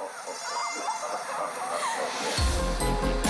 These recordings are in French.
Thank you.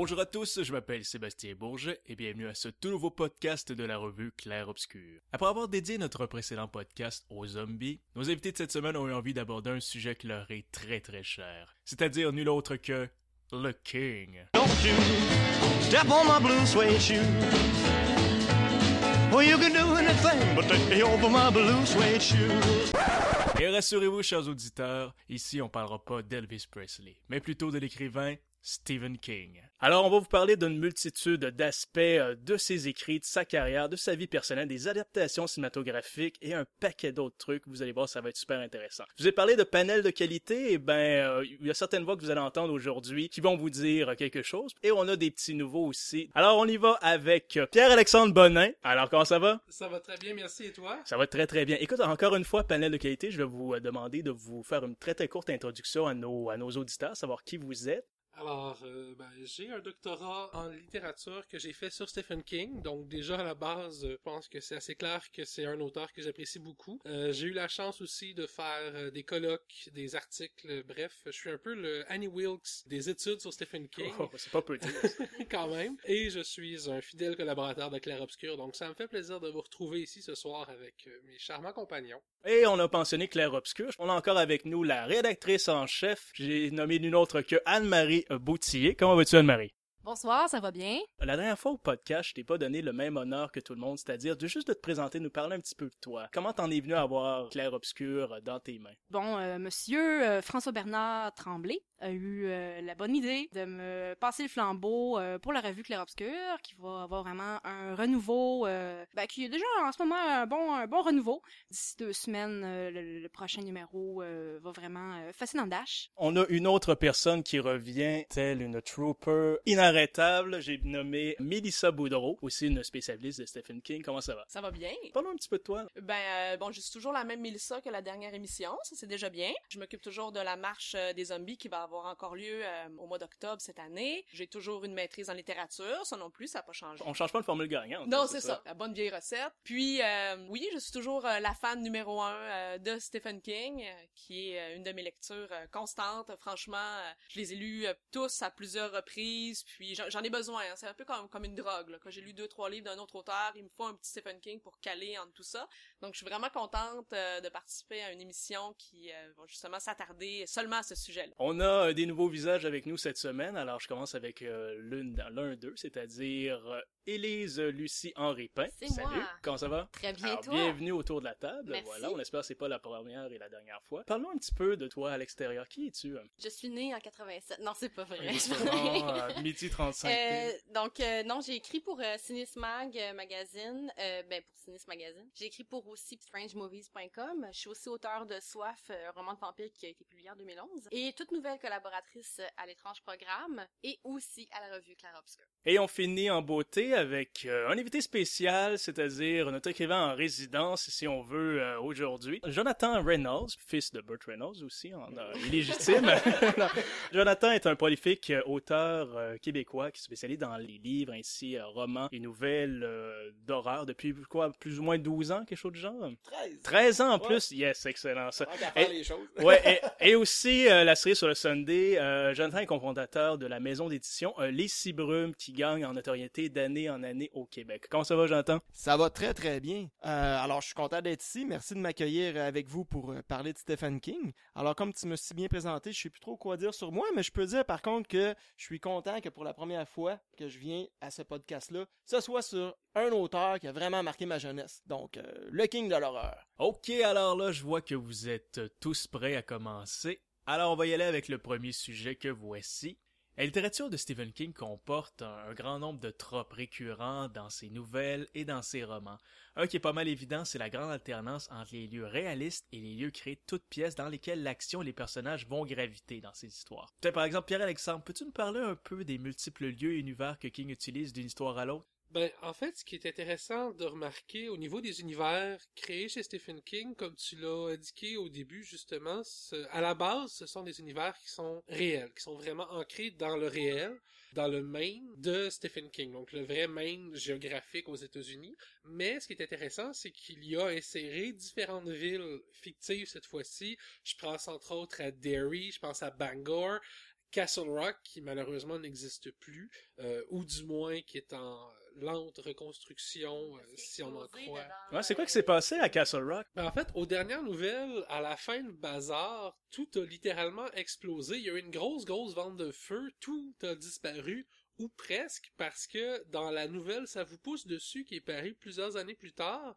Bonjour à tous, je m'appelle Sébastien Bourget et bienvenue à ce tout nouveau podcast de la revue Clair Obscur. Après avoir dédié notre précédent podcast aux zombies, nos invités de cette semaine ont eu envie d'aborder un sujet qui leur est très très cher, c'est-à-dire nul autre que le King. Don't you step on my blue suede shoe. Well, you can do anything but take over my blue suede shoes. Et rassurez-vous, chers auditeurs, ici on parlera pas d'Elvis Presley, mais plutôt de l'écrivain Stephen King. Alors, on va vous parler d'une multitude d'aspects euh, de ses écrits, de sa carrière, de sa vie personnelle, des adaptations cinématographiques et un paquet d'autres trucs. Vous allez voir, ça va être super intéressant. Je vous ai parlé de panels de qualité, et ben, euh, il y a certaines voix que vous allez entendre aujourd'hui qui vont vous dire quelque chose, et on a des petits nouveaux aussi. Alors, on y va avec euh, Pierre-Alexandre Bonin. Alors, comment ça va? Ça va très bien, merci. Et toi? Ça va très très bien. Écoute, encore une fois, panel de qualité, je vais vous demander de vous faire une très très courte introduction à nos, à nos auditeurs, savoir qui vous êtes. Alors, euh, ben, j'ai un doctorat en littérature que j'ai fait sur Stephen King. Donc, déjà, à la base, euh, je pense que c'est assez clair que c'est un auteur que j'apprécie beaucoup. Euh, j'ai eu la chance aussi de faire des colloques, des articles, bref. Je suis un peu le Annie Wilkes des études sur Stephen King. Oh, c'est pas petit. quand même. Et je suis un fidèle collaborateur de Clair Obscur, donc ça me fait plaisir de vous retrouver ici ce soir avec mes charmants compagnons. Et on a pensionné Claire Obscur. On a encore avec nous la rédactrice en chef. J'ai nommé nul autre que Anne-Marie Boutillier. Comment vas-tu, Anne-Marie? Bonsoir, ça va bien? La dernière fois au podcast, je t'ai pas donné le même honneur que tout le monde, c'est-à-dire de juste de te présenter, nous parler un petit peu de toi. Comment t'en es venu à avoir Claire Obscur dans tes mains? Bon, euh, monsieur euh, François Bernard Tremblay a eu euh, la bonne idée de me passer le flambeau euh, pour la revue Clair Obscur, qui va avoir vraiment un renouveau, euh, ben, qui est déjà en ce moment un bon, un bon renouveau. D'ici deux semaines, euh, le, le prochain numéro euh, va vraiment euh, fascinant dash. On a une autre personne qui revient, telle une trooper inarrêtable. J'ai nommé Melissa Boudreau, aussi une spécialiste de Stephen King. Comment ça va? Ça va bien. Parle-nous un petit peu de toi. Ben euh, bon, je suis toujours la même Mélissa que la dernière émission, ça c'est déjà bien. Je m'occupe toujours de la marche euh, des zombies qui va avoir encore lieu euh, au mois d'octobre cette année. J'ai toujours une maîtrise en littérature, ça non plus, ça n'a pas changé. On change pas le formule gagnante. Non, c'est ça. la bonne vieille recette. Puis euh, oui, je suis toujours la fan numéro un de Stephen King, qui est une de mes lectures constantes. Franchement, je les ai lus tous à plusieurs reprises, puis j'en ai besoin. hein. C'est un peu comme, comme une drogue. Quand j'ai lu deux, trois livres d'un autre auteur, il me faut un petit Stephen King pour caler entre tout ça. Donc, je suis vraiment contente euh, de participer à une émission qui euh, va justement s'attarder seulement à ce sujet-là. On a euh, des nouveaux visages avec nous cette semaine. Alors, je commence avec euh, l'un d'eux, c'est-à-dire euh, Élise Lucie Henri Pain. C'est Salut. moi. Comment ça va? Très bien, Alors, toi? bienvenue autour de la table. Merci. Voilà, on espère que c'est pas la première et la dernière fois. Parlons un petit peu de toi à l'extérieur. Qui es-tu? Je suis née en 87. Non, c'est pas vrai. Ah, midi 35. Euh, donc euh, non, j'ai écrit pour euh, Cinesmag euh, magazine, euh, ben pour Cinis magazine. J'ai écrit pour aussi strangemovies.com. Je suis aussi auteur de Soif, euh, un roman de vampire qui a été publié en 2011 et toute nouvelle collaboratrice à l'étrange programme et aussi à la revue Claire Obscur. Et on finit en beauté avec euh, un invité spécial, c'est-à-dire notre écrivain en résidence, si on veut, euh, aujourd'hui. Jonathan Reynolds, fils de Burt Reynolds aussi, en euh, illégitime. Jonathan est un prolifique euh, auteur euh, québécois qui se spécialise dans les livres, ainsi euh, romans et nouvelles euh, d'horreur depuis quoi, plus ou moins 12 ans, quelque chose genre? 13. 13 ans en Ouais. plus? Yes, excellent ça. Et- faire les choses. Ouais, et, et aussi euh, la série sur le Sunday, euh, Jonathan est cofondateur de la maison d'édition euh, Les Cibrumes qui gagne en notoriété d'année en année au Québec. Comment ça va, Jonathan? Ça va très très bien. Euh, alors je suis content d'être ici. Merci de m'accueillir avec vous pour parler de Stephen King. Alors comme tu me si bien présenté, je sais plus trop quoi dire sur moi, mais je peux dire par contre que je suis content que pour la première fois que je viens à ce podcast-là, ce soit sur un auteur qui a vraiment marqué ma jeunesse. Donc euh, le King de l'horreur. Ok, alors là, je vois que vous êtes tous prêts à commencer. Alors, on va y aller avec le premier sujet que voici. La littérature de Stephen King comporte un, grand nombre de tropes récurrents dans ses nouvelles et dans ses romans. Un qui est pas mal évident, c'est la grande alternance entre les lieux réalistes et les lieux créés toutes pièces dans lesquels l'action et les personnages vont graviter dans ces histoires. Par exemple, Pierre-Alexandre, peux-tu nous parler un peu des multiples lieux et univers que King utilise d'une histoire à l'autre? Ben, en fait, ce qui est intéressant de remarquer au niveau des univers créés chez Stephen King, comme tu l'as indiqué au début, justement, à la base, ce sont des univers qui sont réels, qui sont vraiment ancrés dans le réel, dans le Maine de Stephen King, donc le vrai Maine géographique aux États-Unis. Mais ce qui est intéressant, c'est qu'il y a inséré différentes villes fictives cette fois-ci. Je pense entre autres à Derry, je pense à Bangor, Castle Rock, qui malheureusement n'existe plus, euh, ou du moins qui est en lente reconstruction, euh, si on en croit. Ouais, c'est quoi qui s'est passé à Castle Rock? Ben, en fait, aux dernières nouvelles, à la fin du bazar, tout a littéralement explosé. Il y a eu une grosse, grosse vente de feu. Tout a disparu, ou presque, parce que dans la nouvelle, ça vous pousse dessus, qui est paru plusieurs années plus tard.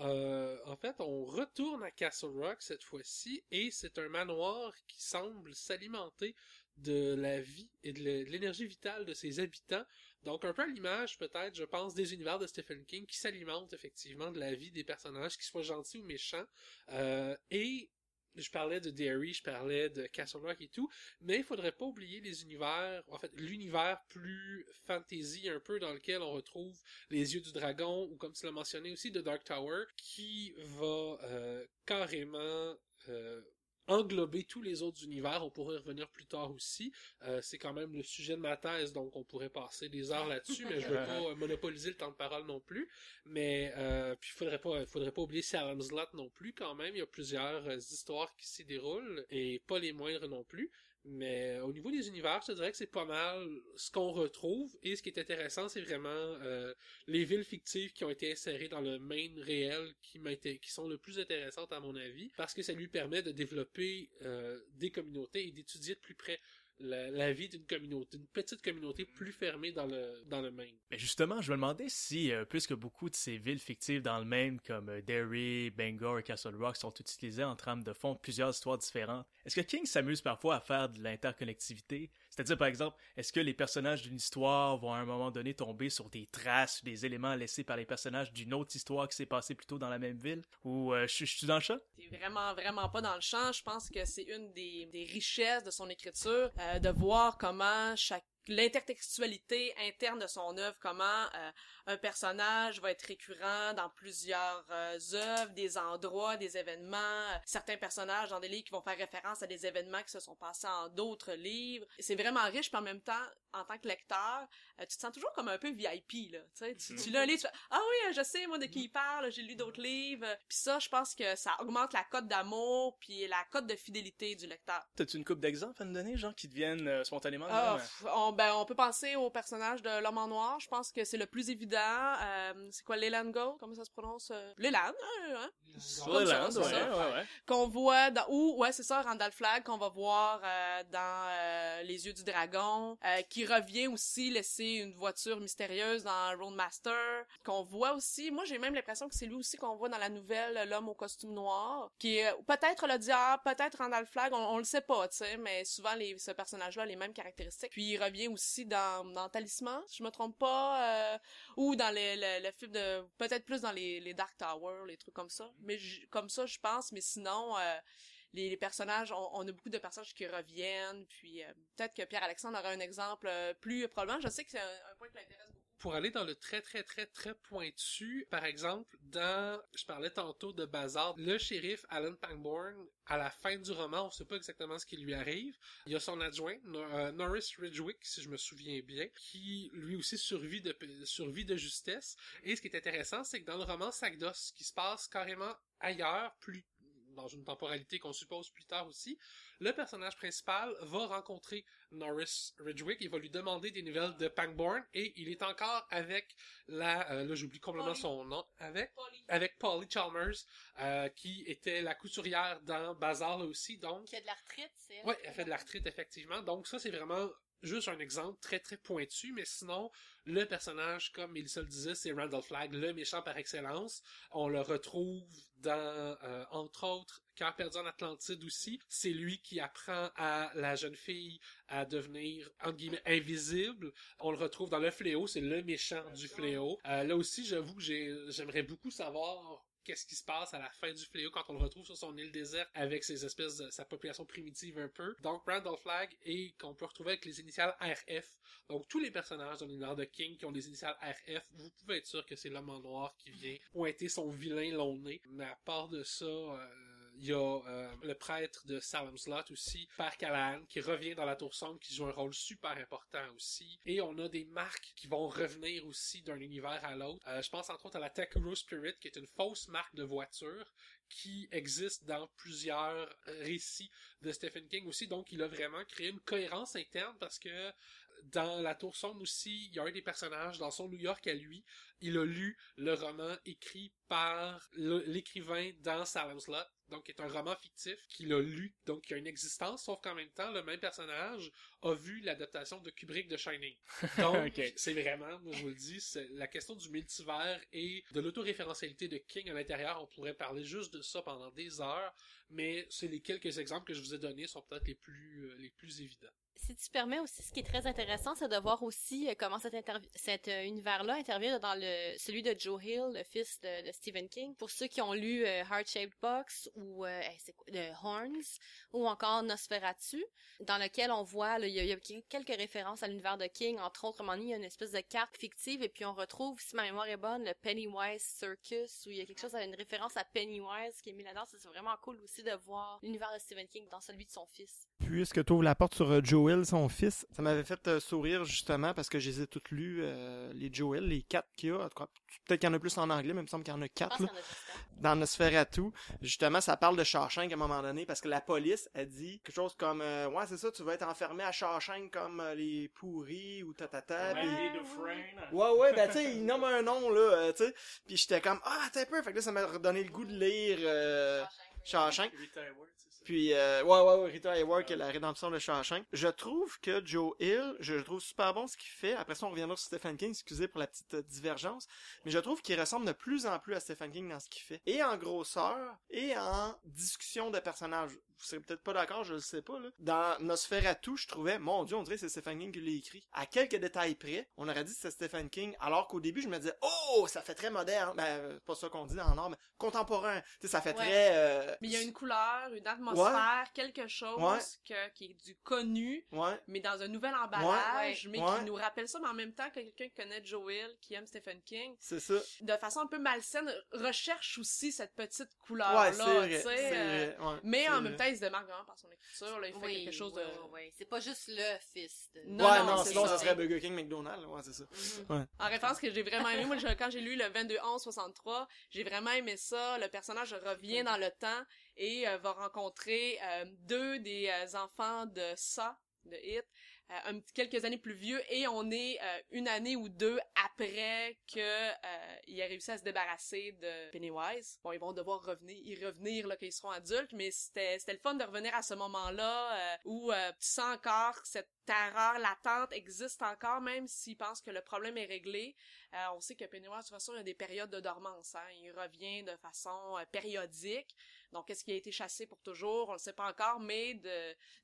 Euh, en fait, on retourne à Castle Rock cette fois-ci, et c'est un manoir qui semble s'alimenter de la vie et de de l'énergie vitale de ses habitants. Donc un peu à l'image peut-être, je pense, des univers de Stephen King qui s'alimentent effectivement de la vie des personnages, qu'ils soient gentils ou méchants. Euh, et je parlais de Derry, je parlais de Castle Rock et tout, mais il faudrait pas oublier les univers, en fait l'univers plus fantasy un peu dans lequel on retrouve les yeux du dragon ou comme tu l'as mentionné aussi de Dark Tower, qui va euh, carrément euh, englober tous les autres univers. On pourrait y revenir plus tard aussi. Euh, c'est quand même le sujet de ma thèse, donc on pourrait passer des heures là-dessus, mais je veux pas monopoliser le temps de parole non plus. Mais euh, puis faudrait pas, faudrait pas oublier Salem's Lot non plus quand même. Il y a plusieurs euh, histoires qui s'y déroulent et pas les moindres non plus. Mais au niveau des univers, je te dirais que c'est pas mal ce qu'on retrouve. Et ce qui est intéressant, c'est vraiment euh, les villes fictives qui ont été insérées dans le main réel qui, qui sont le plus intéressantes à mon avis, parce que ça lui permet de développer euh, des communautés et d'étudier de plus près la, vie d'une communauté, d'une petite communauté plus fermée dans le dans le Maine. Mais justement, je me demandais si, euh, puisque beaucoup de ces villes fictives dans le Maine, comme euh, Derry, Bangor et Castle Rock, sont utilisées en trame de fond plusieurs histoires différentes, est-ce que King s'amuse parfois à faire de l'interconnectivité? C'est-à-dire, par exemple, est-ce que les personnages d'une histoire vont à un moment donné tomber sur des traces des éléments laissés par les personnages d'une autre histoire qui s'est passée plus tôt dans la même ville? Ou euh, je je suis dans le champ? T'es vraiment, vraiment pas dans le champ. Je pense que c'est une des, des richesses de son écriture, euh, de voir comment chaque l'intertextualité interne de son œuvre, comment euh, un personnage va être récurrent dans plusieurs euh, œuvres, des endroits, des événements, euh, certains personnages dans des livres qui vont faire référence à des événements qui se sont passés en d'autres livres. C'est vraiment riche, puis en même temps, en tant que lecteur, euh, tu te sens toujours comme un peu VIP, là. Tu sais, tu, tu lis un livre, tu fais « Ah oui, je sais, moi, de qui il parle, j'ai lu d'autres livres. » Puis ça, je pense que ça augmente la cote d'amour, puis la cote de fidélité du lecteur. T'as-tu une coupe d'exemples à nous donner, genre, qui deviennent euh, spontanément? Ah, pff, on, ben, on peut penser au personnage de l'homme en noir. Je pense que c'est le plus évident. Euh, c'est quoi, Leland Gold? Comment ça se prononce? Leland, hein, hein? comme ça, Leland, ouais, ouais, ouais. Qu'on voit dans... Ou, ouais, c'est ça, Randall Flagg, qu'on va voir euh, dans euh, Les Yeux du Dragon, euh, qui revient aussi laisser une voiture mystérieuse dans Roadmaster, qu'on voit aussi... Moi, j'ai même l'impression que c'est lui aussi qu'on voit dans la nouvelle L'homme au costume noir, qui est peut-être le diable, peut-être Randall Flagg, on, on le sait pas, tu sais, mais souvent, les, ce personnage-là a les mêmes caractéristiques. Puis il revient aussi dans, Talisman, si je me trompe pas, euh, ou dans les, le, le film de... Peut-être plus dans les, les Dark Tower, les trucs comme ça. Mais comme ça, je pense, mais sinon... euh, les, personnages, on, a beaucoup de personnages qui reviennent, puis euh, peut-être que Pierre-Alexandre aura un exemple euh, plus probablement. Je sais que c'est un, point qui l'intéresse beaucoup. Pour aller dans le très très très très pointu, par exemple, dans, je parlais tantôt de Bazar, le shérif Alan Pangborn, à la fin du roman, on sait pas exactement ce qui lui arrive. Il y a son adjoint, Nor- euh, Norris Ridgwick, si je me souviens bien, qui lui aussi survit de, justesse. Et ce qui est intéressant, c'est que dans le roman Sagdos, qui se passe carrément ailleurs, plus dans une temporalité qu'on suppose plus tard aussi, le personnage principal va rencontrer Norris Ridgwick, il va lui demander des nouvelles de Pangborn et il est encore avec la, euh, là j'oublie complètement Polly. son nom, avec? Avec Polly Chalmers, euh, qui était la couturière dans Bazar là aussi, donc Qui a de l'arthrite, c'est. Ouais, elle fait de la retraite, effectivement. Donc ça, c'est vraiment juste un exemple très très pointu, mais sinon, le personnage, comme Melissa le disait, c'est Randall Flagg, le méchant par excellence. On le retrouve dans, euh, entre autres, Cœur perdu en Atlantide aussi. C'est lui qui apprend à la jeune fille à devenir, entre guillemets, invisible. On le retrouve dans Le Fléau, c'est le méchant du Fléau. Euh, là aussi, j'avoue que j'ai- j'aimerais beaucoup savoir qu'est-ce qui se passe à la fin du fléau quand on le retrouve sur son île déserte avec ses espèces de sa population primitive un peu. Donc Randall Flagg et qu'on peut retrouver avec les initiales RF. Donc tous les personnages dans l'univers de King qui ont des initiales RF, vous pouvez être sûr que c'est l'homme en noir qui vient pointer son vilain long nez. Mais à part de ça, euh, il y a euh, le prêtre de Salem's Lot aussi, Père Callahan, qui revient dans la Tour Sombre, qui joue un rôle super important aussi. Et on a des marques qui vont revenir aussi d'un univers à l'autre. Euh, je pense entre autres à la Takuro Spirit, qui est une fausse marque de voiture qui existe dans plusieurs récits de Stephen King aussi. Donc, il a vraiment créé une cohérence interne parce que dans La Tour Sombre aussi, il y a un des personnages dans son New York à lui. Il a lu le roman écrit par l'écrivain dans Salem's Lot, donc qui est un roman fictif qu'il a lu, donc qui a une existence, sauf qu'en même temps, le même personnage a vu l'adaptation de Kubrick de Shining. Donc, c'est vraiment, je vous le dis, c'est la question du multivers et de l'autoréférentialité de King à l'intérieur. On pourrait parler juste de ça pendant des heures, mais c'est les quelques exemples que je vous ai donnés sont peut-être les plus euh, les plus évidents. Si tu permets aussi, ce qui est très intéressant, c'est de voir aussi euh, comment cet, euh, univers-là intervient dans le celui de Joe Hill, le fils de, Stephen King. Pour ceux qui ont lu Heart Shaped Box ou euh, Horns ou encore Nosferatu, dans lequel on voit, il y, a- quelques références à l'univers de King. Entre autres, il y a une espèce de carte fictive et puis on retrouve, si ma mémoire est bonne, le Pennywise Circus où il y a quelque chose, une référence à Pennywise qui est mis là-dedans. C'est vraiment cool aussi de voir l'univers de Stephen King dans celui de son fils. Puisque tu ouvres la porte sur euh, Joel, son fils, ça m'avait fait euh, sourire justement parce que je les ai toutes lues, euh, les Joel, les quatre qu'il y a. Peut-être qu'il y en a plus en anglais, mais il me semble qu'il y en a Je pense quatre. qu'il là. y en a dans Nosferatu, justement, ça parle de Shawshank à un moment donné, parce que la police a dit quelque chose comme euh, Ouais, c'est ça, tu vas être enfermé à Shawshank comme euh, les pourris ou tatata. puis- Ouais, ouais, ben tu sais, il nomme un nom, là, euh, tu sais. Puis j'étais comme Ah, t'es un peu. Fait que là, ça m'a redonné le goût de lire euh, Shawshank. Puis, euh, ouais, ouais, ouais, Rita Hayworth, la rédemption de Shawshank. Je trouve que Joe Hill, je le trouve super bon ce qu'il fait. Après ça, on reviendra sur Stephen King, excusez pour la petite euh, divergence. Mais je trouve qu'il ressemble de plus en plus à Stephen King dans ce qu'il fait. Et en grosseur, et en discussion de personnages. Vous serez peut-être pas d'accord, je le sais pas, là. Dans Nosferatu, je trouvais, mon dieu, on dirait que c'est Stephen King qui l'a écrit. À quelques détails près, on aurait dit que c'était Stephen King, alors qu'au début, je me disais, oh, ça fait très moderne. Ben, euh, c'est pas ça qu'on dit dans l'art, mais contemporain. Tu sais, ça fait Ouais. très, euh, Mais il y a une couleur, une atmosphère, quelque chose Ouais. que, qui est du connu, ouais. mais dans un nouvel emballage, Ouais. mais Ouais. qui nous rappelle ça, mais en même temps que quelqu'un qui connaît Joel, qui aime Stephen King, C'est ça. de façon un peu malsaine, recherche aussi cette petite Ouais, couleur-là, c'est vrai. tu sais, c'est euh, vrai, ouais, mais en même vrai. temps, il se démarque vraiment par son écriture, là, il fait quelque chose de... oui, oui, oui. C'est pas juste le fils de... Non, ouais, non, non, sinon ça. ça serait Burger King McDonald's, ouais, c'est ça. Mhm. En référence que j'ai vraiment aimé, moi, quand j'ai lu le 22-11-63, j'ai vraiment aimé ça. Le personnage revient dans le temps et euh, va rencontrer euh, deux des euh, enfants de ça, de Hit, quelques années plus vieux, et on est une année ou deux après que euh, il a réussi à se débarrasser de Pennywise. Bon, ils vont devoir revenir, y revenir là, quand ils seront adultes, mais c'était c'était le fun de revenir à ce moment-là où tu sens encore cette terreur latente existe encore, même s'ils pensent que le problème est réglé. On sait que Pennywise, de toute façon, il y a des périodes de dormance. Hein. Il revient de façon périodique. Donc, est-ce qu'il a été chassé pour toujours? On le sait pas encore, mais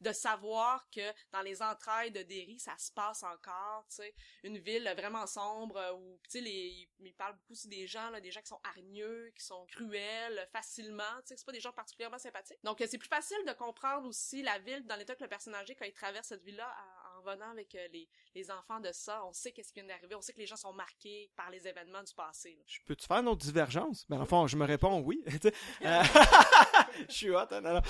de, savoir que dans les entrailles de Derry, ça se passe encore, tu. Une ville vraiment sombre euh, où, tu sais, les, il parle beaucoup aussi des gens, là, des gens qui sont hargneux, qui sont cruels, facilement, tu sais, c'est pas des gens particulièrement sympathiques. Donc, c'est plus facile de comprendre aussi la ville dans l'état que le personnage est quand il traverse cette ville-là à- en venant avec euh, les, les enfants de ça. On sait qu'est-ce qui vient d'arriver, on sait que les gens sont marqués par les événements du passé. là. Je peux-tu faire une autre divergence? Ben, en fond, je me réponds oui. Euh, je suis hot, hein, non, non.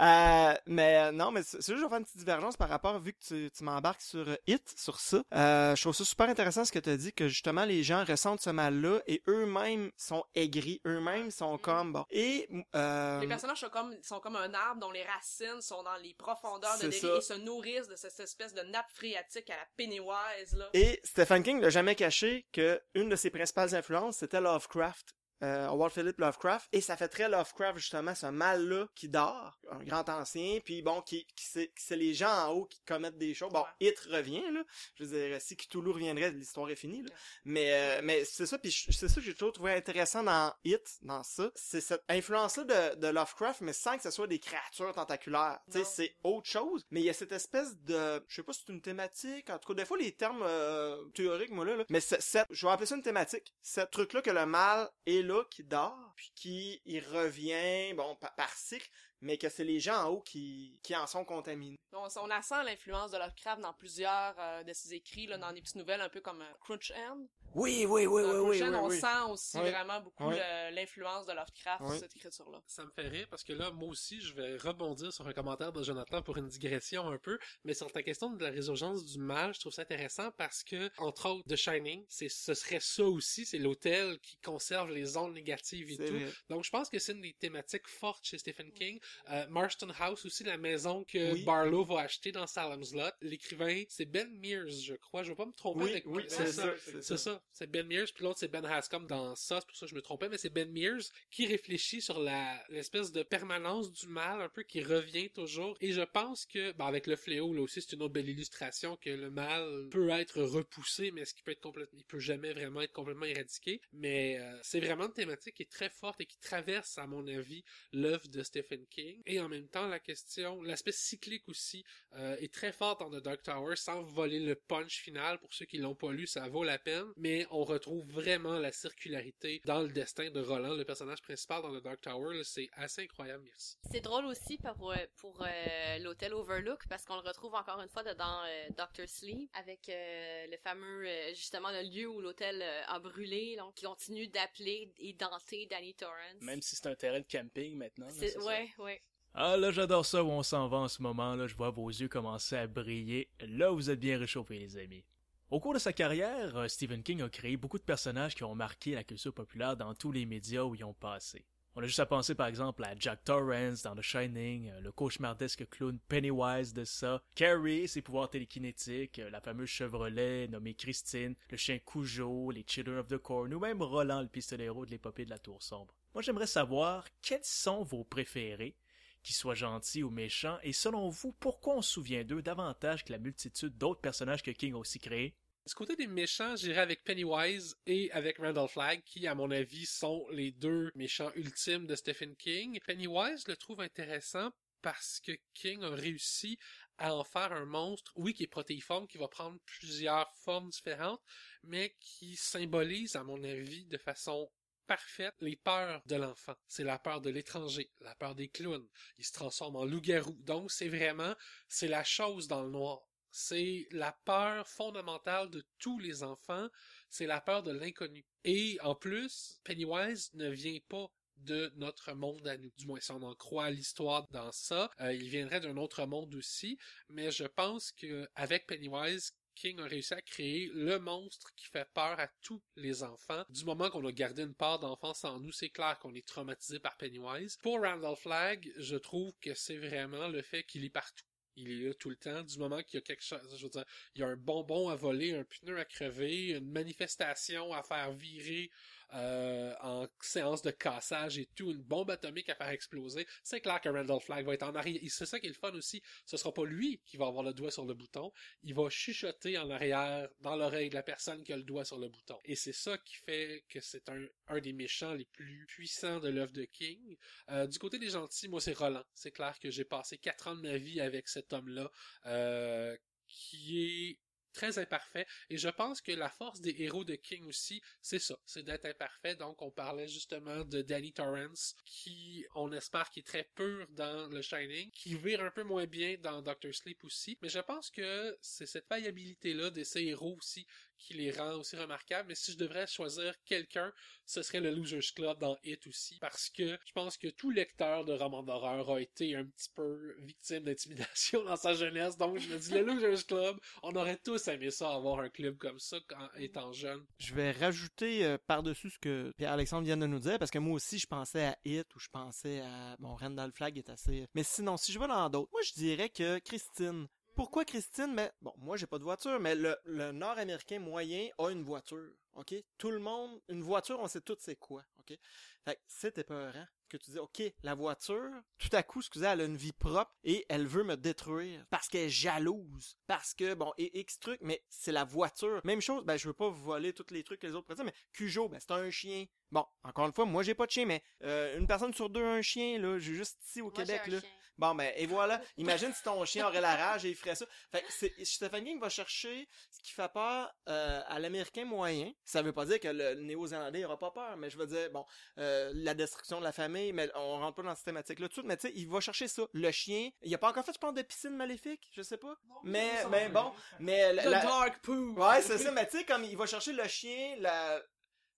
Euh, mais non, mais c'est juste, je vais faire une petite divergence par rapport, vu que tu, tu m'embarques sur Hit, sur ça. Je trouve ça super intéressant ce que tu as dit, que justement, les gens ressentent ce mal-là et eux-mêmes sont aigris, eux-mêmes sont comme, bon. Et, Les personnages sont comme, sont comme un arbre dont les racines sont dans les profondeurs de ça. et se nourrissent de cette espèce de à la Pennywise. Et Stephen King n'a jamais caché que une de ses principales influences, c'était Lovecraft. Euh, Howard Philip Lovecraft, et ça fait très Lovecraft justement, ce mal-là qui dort, un grand ancien, puis bon, qui, qui c'est les gens en haut qui commettent des choses. Bon, Hit revient là, je veux dire, si Cthulhu reviendrait, l'histoire est finie là. Mais euh, mais c'est ça, puis c'est ça que j'ai toujours trouvé intéressant dans Hit, dans ça, c'est cette influence-là de, de Lovecraft, mais sans que ce soit des créatures tentaculaires. Tu sais, c'est autre chose, mais il y a cette espèce de, je sais pas si c'est une thématique, en tout cas des fois les termes euh, théoriques, moi là, là. mais cette, je vais appeler ça une thématique. Ce truc-là que le mal est là, qui dort, puis qui il revient, bon, par, par cycle, mais que c'est les gens en haut qui, qui en sont contaminés. On, on la sent l'influence de Lovecraft dans plusieurs euh, de ses écrits, là, dans des petites nouvelles un peu comme euh, Crunch End. Oui, oui, oui, Dans oui, oui, Crunch oui, End, on oui. sent aussi Oui. vraiment beaucoup l'influence de Lovecraft Oui. sur cette écriture-là. Ça me fait rire parce que là, moi aussi, je vais rebondir sur un commentaire de Jonathan pour une digression un peu, mais sur ta question de la résurgence du mal, je trouve ça intéressant parce que, entre autres, The Shining, c'est, ce serait ça aussi, c'est l'hôtel qui conserve les ondes négatives et tout. vrai. Donc, je pense que c'est une des thématiques fortes chez Stephen King. Euh, Marston House aussi, la maison que Oui. Barlow va acheter dans Salem's Lot. L'écrivain, c'est Ben Mears, je crois. Je vais pas me tromper Oui, avec oui, Ben c'est Mears. ça, C'est c'est ça. C'est Ben Mears, puis l'autre c'est Ben Hascom dans ça, c'est pour ça que je me trompais, mais c'est Ben Mears qui réfléchit sur la l'espèce de permanence du mal, un peu qui revient toujours. Et je pense que, ben, avec le fléau, là aussi, c'est une autre belle illustration que le mal peut être repoussé, mais ce qui peut être complètement, il peut jamais vraiment être complètement éradiqué. Mais euh, c'est vraiment une thématique qui est très forte et qui traverse, à mon avis, l'œuvre de Stephen King. Et en même temps, la question, l'aspect cyclique aussi, euh, est très fort dans The Dark Tower, sans voler le punch final. Pour ceux qui l'ont pas lu, ça vaut la peine. Mais on retrouve vraiment la circularité dans le destin de Roland, le personnage principal dans The Dark Tower. C'est assez incroyable, merci. C'est drôle aussi pour, euh, pour euh, l'hôtel Overlook parce qu'on le retrouve encore une fois dans euh, Doctor Sleep avec euh, le fameux euh, justement le lieu où l'hôtel euh, a brûlé donc qui continue d'appeler et d'hanter Danny Torrance. Même si c'est un terrain de camping maintenant. là, ça. ouais, ouais. Ah là, j'adore ça où on s'en va en ce moment. Là, je vois vos yeux commencer à briller. Là, vous êtes bien réchauffés, les amis. Au cours de sa carrière, euh, Stephen King a créé beaucoup de personnages qui ont marqué la culture populaire dans tous les médias où ils ont passé. On a juste à penser par exemple à Jack Torrance dans The Shining, euh, le cauchemardesque clown Pennywise de ça, Carrie, ses pouvoirs télékinétiques, euh, la fameuse Chevrolet nommée Christine, le chien Cujo, les Children of the Corn ou même Roland le pistolero de l'épopée de la Tour Sombre. Moi j'aimerais savoir quels sont vos préférés qu'ils soient gentils ou méchants, et selon vous, pourquoi on se souvient d'eux davantage que la multitude d'autres personnages que King a aussi créés? Du côté des méchants, j'irai avec Pennywise et avec Randall Flagg, qui, à mon avis, sont les deux méchants ultimes de Stephen King. Pennywise le trouve intéressant parce que King a réussi à en faire un monstre, oui, qui est protéiforme, qui va prendre plusieurs formes différentes, mais qui symbolise, à mon avis, de façon parfaite les peurs de l'enfant. C'est la peur de l'étranger, la peur des clowns. Il se transforme en loup-garou. Donc, c'est vraiment, c'est la chose dans le noir. C'est la peur fondamentale de tous les enfants, c'est la peur de l'inconnu. Et en plus, Pennywise ne vient pas de notre monde à nous. Du moins, si on en croit l'histoire dans ça, euh, il viendrait d'un autre monde aussi. Mais je pense que avec Pennywise, King a réussi à créer le monstre qui fait peur à tous les enfants. Du moment qu'on a gardé une part d'enfance en nous, c'est clair qu'on est traumatisé par Pennywise. Pour Randall Flagg, je trouve que c'est vraiment le fait qu'il est partout. Il est là tout le temps, du moment qu'il y a quelque chose, je veux dire, il y a un bonbon à voler, un pneu à crever, une manifestation à faire virer euh, en séance de cassage et tout, une bombe atomique à faire exploser. C'est clair que Randall Flagg va être en arrière. C'est ça qui est le fun aussi. Ce sera pas lui qui va avoir le doigt sur le bouton. Il va chuchoter en arrière, dans l'oreille de la personne qui a le doigt sur le bouton. Et c'est ça qui fait que c'est un, un des méchants les plus puissants de l'œuvre de King. Euh, du côté des gentils, moi c'est Roland. C'est clair que j'ai passé quatre ans de ma vie avec cet homme-là, euh, qui est très imparfait. Et je pense que la force des héros de King aussi, c'est ça, c'est d'être imparfait. Donc, on parlait justement de Danny Torrance, qui, on espère, qui est très pur dans Le Shining, qui vire un peu moins bien dans Doctor Sleep aussi. Mais je pense que c'est cette faillibilité-là de ces héros aussi qui les rend aussi remarquables. Mais si je devrais choisir quelqu'un, ce serait le Losers Club dans Hit aussi. Parce que je pense que tout lecteur de romans d'horreur a été un petit peu victime d'intimidation dans sa jeunesse. Donc, je me dis, le Losers Club, on aurait tous aimé ça, avoir un club comme ça étant jeune. Je vais rajouter euh, par-dessus ce que Pierre-Alexandre vient de nous dire, parce que moi aussi, je pensais à Hit ou je pensais à... Bon, Randall Flagg est assez... Mais sinon, si je vais dans d'autres, moi, je dirais que Christine... Pourquoi Christine? Mais bon, moi j'ai pas de voiture, mais le, le Nord-Américain moyen a une voiture. OK? Tout le monde, une voiture, on sait tout c'est quoi. OK? Fait que c'est épeurant que tu dis, ok, la voiture, tout à coup, excusez, elle a une vie propre et elle veut me détruire parce qu'elle est jalouse, parce que, bon, et X truc, mais c'est la voiture. Même chose, ben, je veux pas vous voler tous les trucs que les autres présentent, mais Cujo, ben, c'est un chien. Bon, encore une fois, moi, j'ai pas de chien, mais euh, une personne sur deux a un chien, là, j'ai juste ici au Moi, Québec, un là. chien. Bon, ben, et voilà. Imagine si ton chien aurait la rage et il ferait ça. Fait que Stephen King va chercher ce qui fait peur euh, à l'américain moyen. Ça veut pas dire que le, néo-zélandais aura pas peur, mais je veux dire, bon, euh, la destruction de la famille, mais on rentre pas dans cette thématique-là tout de suite, mais tu sais, il va chercher ça. Le chien, il a pas encore fait, je pense, de piscine maléfique, je sais pas. mais, mais bon, mais la- The la- Dark Poo! Ouais, c'est ça, mais tu sais, comme il va chercher le chien, la,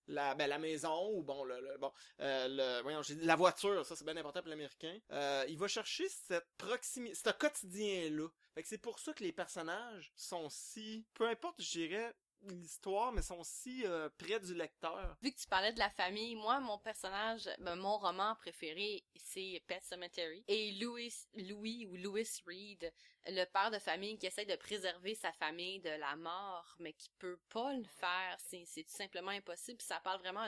la, ben, la maison, ou bon, le, bon, euh, la voiture, ça c'est bien important pour l'américain. Euh, il va chercher cette proximité, ce quotidien-là. Fait que c'est pour ça que les personnages sont si, peu importe, je dirais, l'histoire, mais sont si euh, près du lecteur. Vu que tu parlais de la famille, moi, mon personnage, ben, mon roman préféré, c'est Pet Cemetery. Et Louis, Louis ou Louis Reed, le père de famille qui essaie de préserver sa famille de la mort, mais qui peut pas le faire, c'est, tout simplement impossible. Ça parle vraiment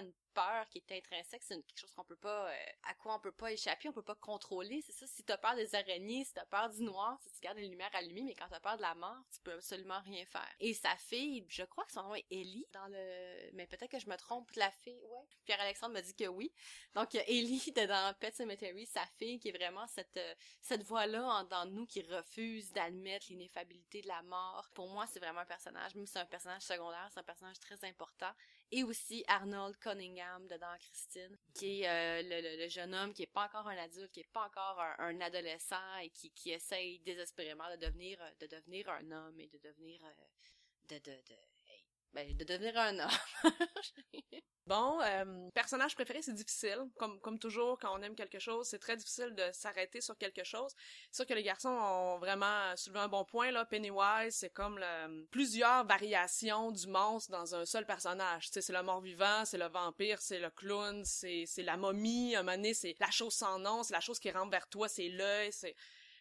qui est intrinsèque, c'est quelque chose qu'on peut pas, euh, à quoi on peut pas échapper, on peut pas contrôler. C'est ça, si t'as peur des araignées, si t'as peur du noir, si tu gardes les lumières allumées, mais quand t'as peur de la mort, tu peux absolument rien faire. Et sa fille, je crois que son nom est Ellie dans le, mais peut-être que je me trompe, la fille, ouais. Pierre-Alexandre m'a dit que oui. Donc, Ellie dans Pet Cemetery, sa fille qui est vraiment cette, euh, cette voix-là dans nous qui refuse d'admettre l'ineffabilité de la mort. Pour moi, c'est vraiment un personnage, même si c'est un personnage secondaire, c'est un personnage très important. Et aussi Arnold Cunningham dedans Christine, qui est euh, le, jeune homme qui est pas encore un adulte, qui est pas encore un, adolescent et qui, qui essaye désespérément de devenir euh, de devenir un homme et de devenir euh, de de ben, de devenir un homme. Bon, euh, personnage préféré, c'est difficile. Comme, comme toujours, quand on aime quelque chose, c'est très difficile de s'arrêter sur quelque chose. C'est sûr que les garçons ont vraiment soulevé un bon point, là. Pennywise, c'est comme plusieurs variations du monstre dans un seul personnage. C'est le mort-vivant, c'est le vampire, c'est le clown, c'est, c'est la momie. Un moment c'est la chose sans nom, c'est la chose qui rentre vers toi, c'est l'œil, c'est...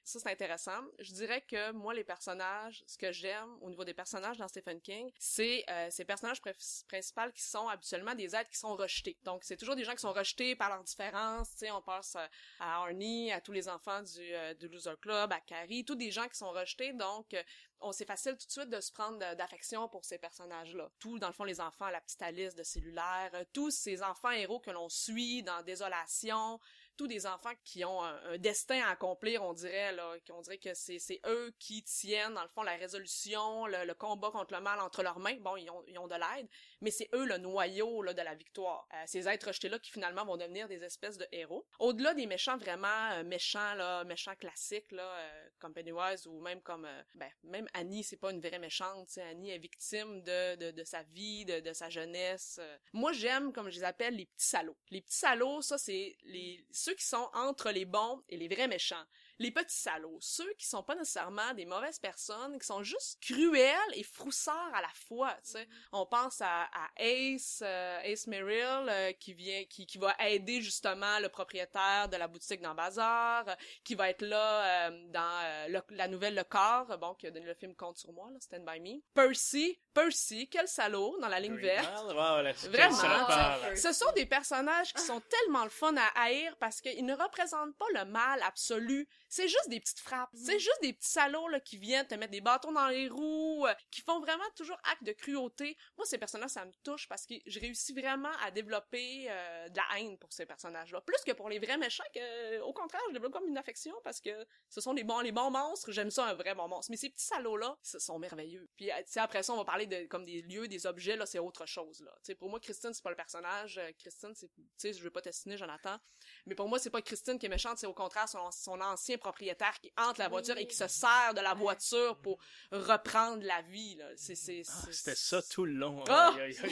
Ça, c'est intéressant. Je dirais que moi, les personnages, ce que j'aime au niveau des personnages dans Stephen King, c'est euh, ces personnages pr- principaux qui sont habituellement des êtres qui sont rejetés. Donc, c'est toujours des gens qui sont rejetés par leurs différences. Tu on pense à, Arnie, à tous les enfants du, euh, du Loser Club, à Carrie, tous des gens qui sont rejetés. Donc, euh, on c'est facile tout de suite de se prendre d'affection pour ces personnages-là. Tout, dans le fond, les enfants, la petite Alice de cellulaire, tous ces enfants héros que l'on suit dans Désolation, tous des enfants qui ont un, destin à accomplir, on dirait, là, qu'on dirait que c'est, c'est eux qui tiennent, dans le fond, la résolution, le, combat contre le mal entre leurs mains. Bon, ils ont, ils ont de l'aide, mais c'est eux le noyau, là, de la victoire. Euh, ces êtres rejetés-là qui, finalement, vont devenir des espèces de héros. Au-delà des méchants vraiment euh, méchants, là, méchants classiques, là, euh, comme Pennywise ou même comme, ben, même Annie, c'est pas une vraie méchante, Annie est victime de, de, de sa vie, de, de sa jeunesse. Moi, j'aime, comme je les appelle, les petits salauds. Les petits salauds, ça, c'est les, ceux qui sont entre les bons et les vrais méchants. Les petits salauds, ceux qui sont pas nécessairement des mauvaises personnes, qui sont juste cruels et froussards à la fois, tu sais. On pense à, à Ace, euh, Ace Merrill, euh, qui vient, qui, qui va aider justement le propriétaire de la boutique dans Bazar, euh, qui va être là euh, dans le- la nouvelle Le Corps, bon, qui a donné le film Compte sur moi, là, Stand By Me. Percy, Percy, quel salaud dans la ligne verte. Wow, Vraiment. Ce sont des personnages qui sont tellement le fun à haïr parce qu'ils ne représentent pas le mal absolu. C'est juste des petites frappes. C'est juste des petits salauds là, qui viennent te mettre des bâtons dans les roues, euh, qui font vraiment toujours acte de cruauté. Moi, ces personnages, ça me touche parce que je réussis vraiment à développer euh, de la haine pour ces personnages-là. Plus que pour les vrais méchants, que, au contraire, je développe comme une affection parce que ce sont les bons, les bons monstres. J'aime ça, un vrai bon monstre. Mais ces petits salauds-là, ce sont merveilleux. Puis, euh, après ça, on va parler de comme des lieux, des objets, là, c'est autre chose, là. Pour moi, Christine, c'est pas le personnage. Christine, c'est, tu sais, je veux pas t'assiner, Jonathan. Mais pour moi, c'est pas Christine qui est méchante, c'est au contraire son, son ancien propriétaire qui hante la voiture et qui se sert de la voiture pour reprendre la vie, là. C'est, c'est, Ah, C'était ça tout le long.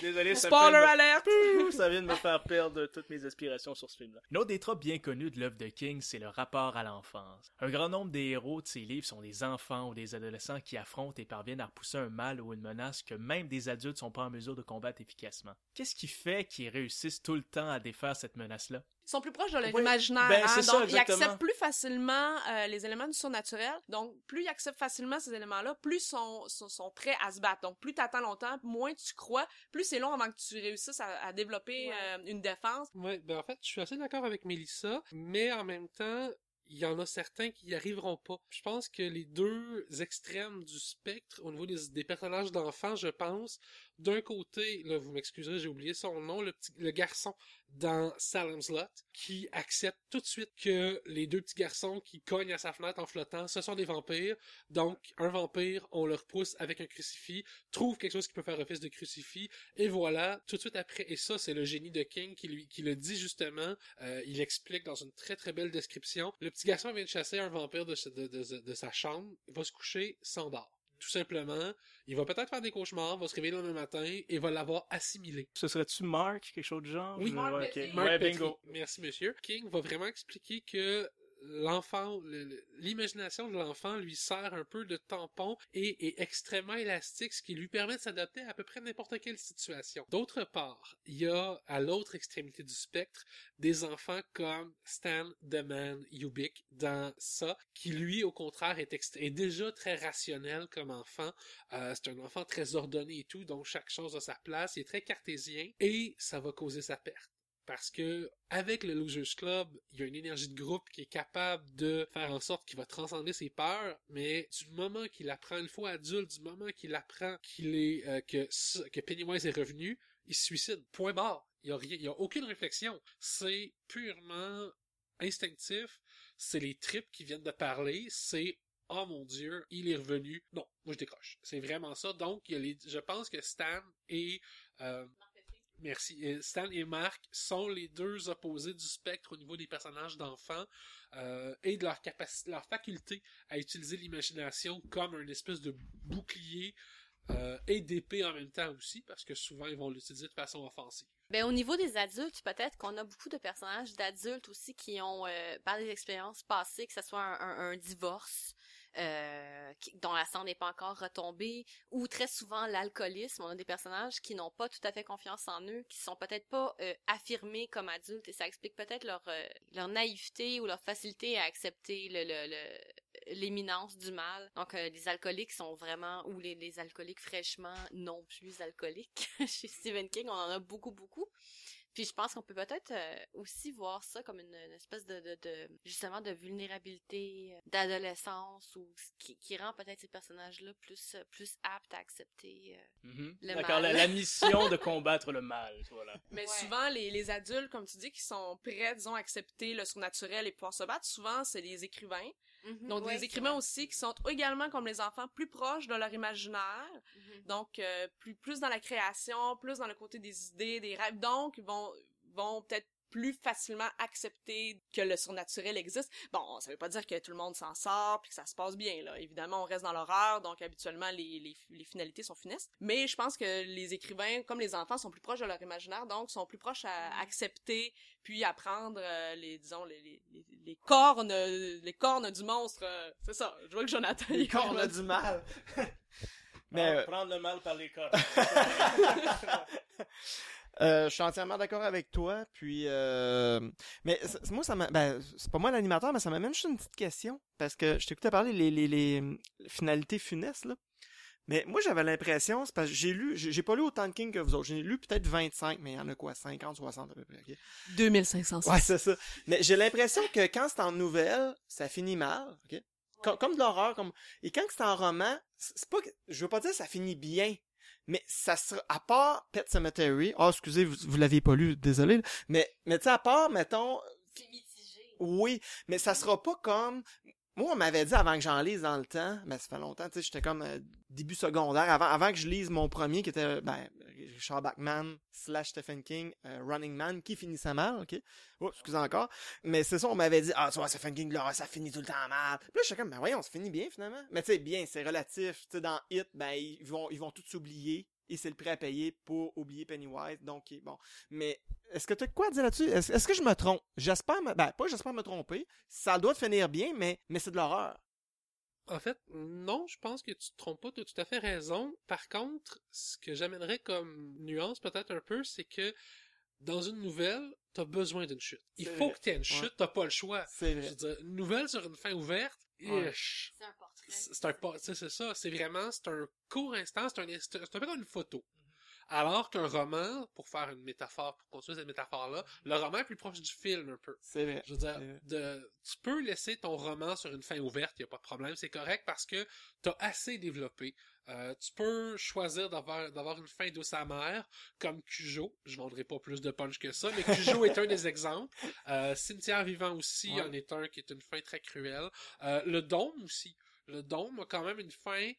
Désolé, ça Spoiler vient de me- alert! Ça vient de me faire perdre toutes mes aspirations sur ce film-là. Une autre des tropes bien connues de l'œuvre de King, c'est le rapport à l'enfance. Un grand nombre des héros de ses livres sont des enfants ou des adolescents qui affrontent et parviennent à repousser un mal ou une menace que même des adultes sont pas en mesure de combattre efficacement. Qu'est-ce qui fait qu'ils réussissent tout le temps à défaire cette menace-là? Ils sont plus proches de leur Oui, imaginaire, ben, hein, ça, donc ils acceptent plus facilement euh, les éléments du surnaturel. Donc, plus ils acceptent facilement ces éléments-là, plus ils sont, sont, sont prêts à se battre. Donc, plus t'attends longtemps, moins tu crois, plus c'est long avant que tu réussisses à, à développer Ouais. euh, une défense. Ouais, ben en fait, je suis assez d'accord avec Mélissa, mais en même temps, il y en a certains qui y arriveront pas. Je pense que les deux extrêmes du spectre, au niveau des, des personnages d'enfants, je pense, d'un côté, là, vous m'excuserez, j'ai oublié son nom, le garçon dans Salem's Lot, qui accepte tout de suite que les deux petits garçons qui cognent à sa fenêtre en flottant, ce sont des vampires. Donc, un vampire, on le repousse avec un crucifix, trouve quelque chose qui peut faire office de crucifix, et voilà, tout de suite après, et ça, c'est le génie de King qui lui, qui le dit justement, euh, il explique dans une très très belle description, le petit garçon vient de chasser un vampire de sa chambre, il va se coucher, s'endort. Tout simplement, il va peut-être faire des cauchemars, va se réveiller le lendemain matin et va l'avoir assimilé. Ce serait-tu Mark, quelque chose de genre? Oui, Mark Ouais, bingo. Merci, monsieur. King va vraiment expliquer que l'enfant, le- le- l'imagination de l'enfant lui sert un peu de tampon et est extrêmement élastique, ce qui lui permet de s'adapter à, peu près n'importe quelle situation. D'autre part, il y a à l'autre extrémité du spectre des enfants comme Stan the Man dans ça, qui lui, au contraire, est déjà très rationnel comme enfant. Euh, c'est un enfant très ordonné et tout, donc chaque chose a sa place. Il est très cartésien et ça va causer sa perte. Parce que avec le Losers Club, il y a une énergie de groupe qui est capable de faire en sorte qu'il va transcender ses peurs, mais du moment qu'il apprend une fois adulte, du moment qu'il apprend qu'il est euh, que Pennywise est revenu, il se suicide. Point barre. Il y a rien, il y a aucune réflexion. C'est purement instinctif. C'est les tripes qui viennent de parler. C'est oh mon dieu, il est revenu. Non, moi je décroche. C'est vraiment ça. Donc, il y a les, je pense que Stan et euh, Merci. Stan et Mark sont les deux opposés du spectre au niveau des personnages d'enfants euh, et de leur capacité, leur faculté à utiliser l'imagination comme un espèce de bouclier euh, et d'épée en même temps aussi, parce que souvent ils vont l'utiliser de façon offensive. Ben, au niveau des adultes, peut-être qu'on a beaucoup de personnages d'adultes aussi qui ont, euh, par des expériences passées, que ce soit un divorce, euh, dont la sang n'est pas encore retombée, ou très souvent l'alcoolisme. On a des personnages qui n'ont pas tout à fait confiance en eux, qui sont peut-être pas euh, affirmés comme adultes, et ça explique peut-être leur, euh, leur naïveté ou leur facilité à accepter le, le, l'éminence du mal. Donc, les alcooliques sont vraiment, ou les, les alcooliques fraîchement non plus alcooliques. Chez Stephen King, on en a beaucoup, beaucoup. Puis je pense qu'on peut peut-être euh, aussi voir ça comme une, une espèce de, de, de- justement de vulnérabilité, euh, d'adolescence, ou ce qui, qui rend peut-être ces personnages-là plus euh, plus aptes à accepter. euh, Mhm. Le D'accord, la, mal. la mission de combattre le mal, voilà. Mais Ouais. souvent, les, les adultes, comme tu dis, qui sont prêts, disons, à accepter le surnaturel et pouvoir se battre, souvent, c'est les écrivains. Donc, Ouais, des écrivains aussi qui sont également, comme les enfants, plus proches de leur imaginaire. Mhm. Donc, euh, plus, plus dans la création, plus dans le côté des idées, des rêves. Donc, ils vont, vont peut-être plus facilement accepter que le surnaturel existe. Bon, ça veut pas dire que tout le monde s'en sort puis que ça se passe bien, là. Évidemment, on reste dans l'horreur, donc habituellement, les, les, les finalités sont funestes. Mais je pense que les écrivains, comme les enfants, sont plus proches de leur imaginaire, donc sont plus proches à accepter puis à prendre euh, les, disons, les, les, les, les cornes, les cornes du monstre. euh, c'est ça, je vois que Jonathan... Les cornes du mal. Mais euh, Prendre le mal par les cornes. euh, je suis entièrement d'accord avec toi. Puis, euh, mais moi, ça m'a, ben, c'est pas moi l'animateur, mais ça m'amène juste une petite question parce que je t'écoutais parler les les les euh, finalités funestes là. Mais moi, j'avais l'impression, c'est parce que j'ai lu, j'ai pas lu autant de King que vous autres. J'ai lu peut-être 25, mais il y en a quoi, 50, 60 à peu près. ok? 2500. Ouais, c'est ça. Mais j'ai l'impression que quand c'est en nouvelle, ça finit mal, ok? Com- Comme, de l'horreur, comme, et quand c'est en roman, c'est pas que, je veux pas dire que ça finit bien, mais ça sera, à part Pet Cemetery, oh, excusez, vous, vous l'aviez pas lu, désolé, mais, mais tu sais, à part, mettons, C'est mitigé. oui, mais ça sera pas comme, moi, on m'avait dit avant que j'en lise dans le temps, ben, ça fait longtemps, tu sais, j'étais comme euh, début secondaire, avant, que je lise mon premier, qui était, ben, Richard Bachman slash Stephen King, euh, Running Man, qui finissait mal, ok? Oh, excusez encore. Mais c'est ça, on m'avait dit, ah, tu vois, Stephen King, là, ça finit tout le temps mal. Puis là, j'étais comme, ben voyons, ça finit bien, finalement. Mais tu sais, bien, c'est relatif. Tu sais, dans Hit, ben, ils vont, ils vont tous s'oublier. Et c'est le prêt à payer pour oublier Pennywise. Donc, bon. Mais, est-ce que tu as quoi à dire là-dessus? Est-ce que je me trompe? J'espère me, ben, pas j'espère me tromper. Ça doit finir bien, mais, mais c'est de l'horreur. En fait, non, je pense que tu te trompes pas, tu as tout à fait raison. Par contre, ce que j'amènerais comme nuance peut-être un peu, c'est que dans une nouvelle, t'as besoin d'une chute. Il faut vrai. que t'aies une chute, t'as pas le choix. C'est Je vrai. veux dire, une nouvelle sur une fin ouverte, Ouais. C'est un. C'est un pas, c'est ça, c'est vraiment, c'est un court instant, c'est un, c'est un peu comme une photo. Alors qu'un roman, pour faire une métaphore, pour construire cette métaphore-là, le roman est plus proche du film un peu. C'est vrai. Je veux dire, de, tu peux laisser ton roman sur une fin ouverte, y a pas de problème, c'est correct parce que t'as assez développé. Euh, tu peux choisir d'avoir d'avoir une fin douce amère, comme Cujo. Je vendrai pas plus de punch que ça, mais Cujo est un des exemples. Euh, Cimetière vivant aussi Ouais. en est un qui est une fin très cruelle. Euh, le Dôme aussi. Le Dôme a quand même une fin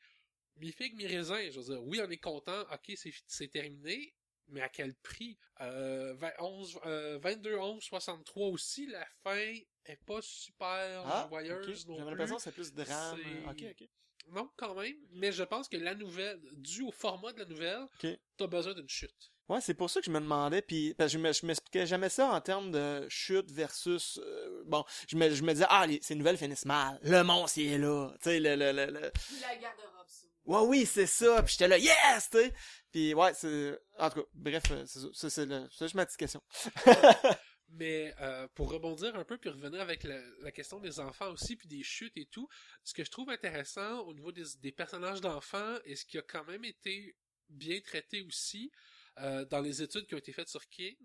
mi-figue, mi-raisin. Je veux dire, oui, on est content, ok, c'est terminé, mais à quel prix? Euh, 20 11, euh, 22 11 63 aussi, la fin est pas super Ah, joyeuse non J'avais l'impression que c'est plus drame. Ok, ok. Non, quand même, mais je pense que la nouvelle, dû au format de la nouvelle, Ok. t'as besoin d'une chute. Ouais, c'est pour ça que je me demandais, puis parce que je me- je m'expliquais jamais ça en termes de chute versus euh, bon, je me, je me disais ah les, ces nouvelles finissent mal, le monstre il est là, tu sais le, le, le, le- La garde-robe sous. ouais oui c'est ça, puis j'étais là yes, tu sais, puis ouais c'est en tout cas bref euh, c'est ça, ça, c'est le- c'est juste ma petite question. Mais euh, pour rebondir un peu puis revenir avec la, la question des enfants aussi puis des chutes et tout, ce que je trouve intéressant au niveau des, des personnages d'enfants et ce qui a quand même été bien traité aussi? Euh, dans les études qui ont été faites sur King,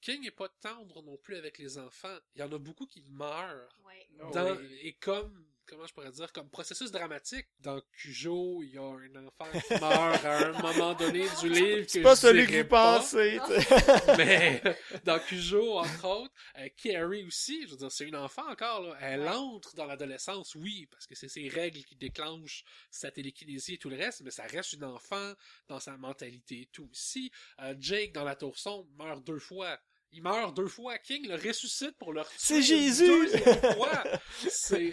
King n'est pas tendre non plus avec les enfants. Il y en a beaucoup qui meurent Ouais. dans, et comme comment je pourrais dire comme processus dramatique dans Cujo il y a un enfant qui meurt à un moment donné du livre C'est pas je celui que vous pensez. mais dans Cujo, entre autres, euh, Carrie aussi, je veux dire, c'est une enfant encore, là. Elle entre dans l'adolescence, oui, parce que c'est ses règles qui déclenchent sa télékinésie et tout le reste, mais ça reste une enfant dans sa mentalité et tout aussi. Euh, Jake, dans la tour sombre, meurt deux fois. Il meurt deux fois. King le ressuscite pour le C'est Jésus! C'est,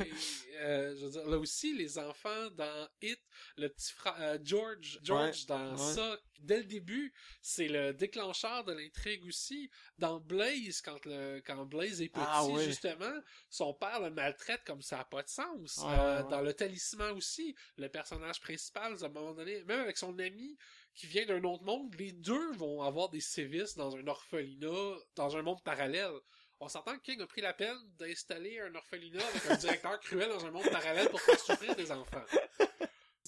euh, je veux dire, là aussi, les enfants dans It, le petit frère, euh, George, George Ouais, dans ouais. ça, dès le début, c'est le déclencheur de l'intrigue aussi. Dans Blaze, quand le, quand Blaze est petit, Ah justement, son père le maltraite comme ça n'a pas de sens. Euh, ouais. Dans le talisman aussi, le personnage principal, à un moment donné, même avec son ami, qui vient d'un autre monde, les deux vont avoir des sévices dans un orphelinat, dans un monde parallèle. On s'entend que King a pris la peine d'installer un orphelinat avec un directeur cruel dans un monde parallèle pour faire souffrir des enfants.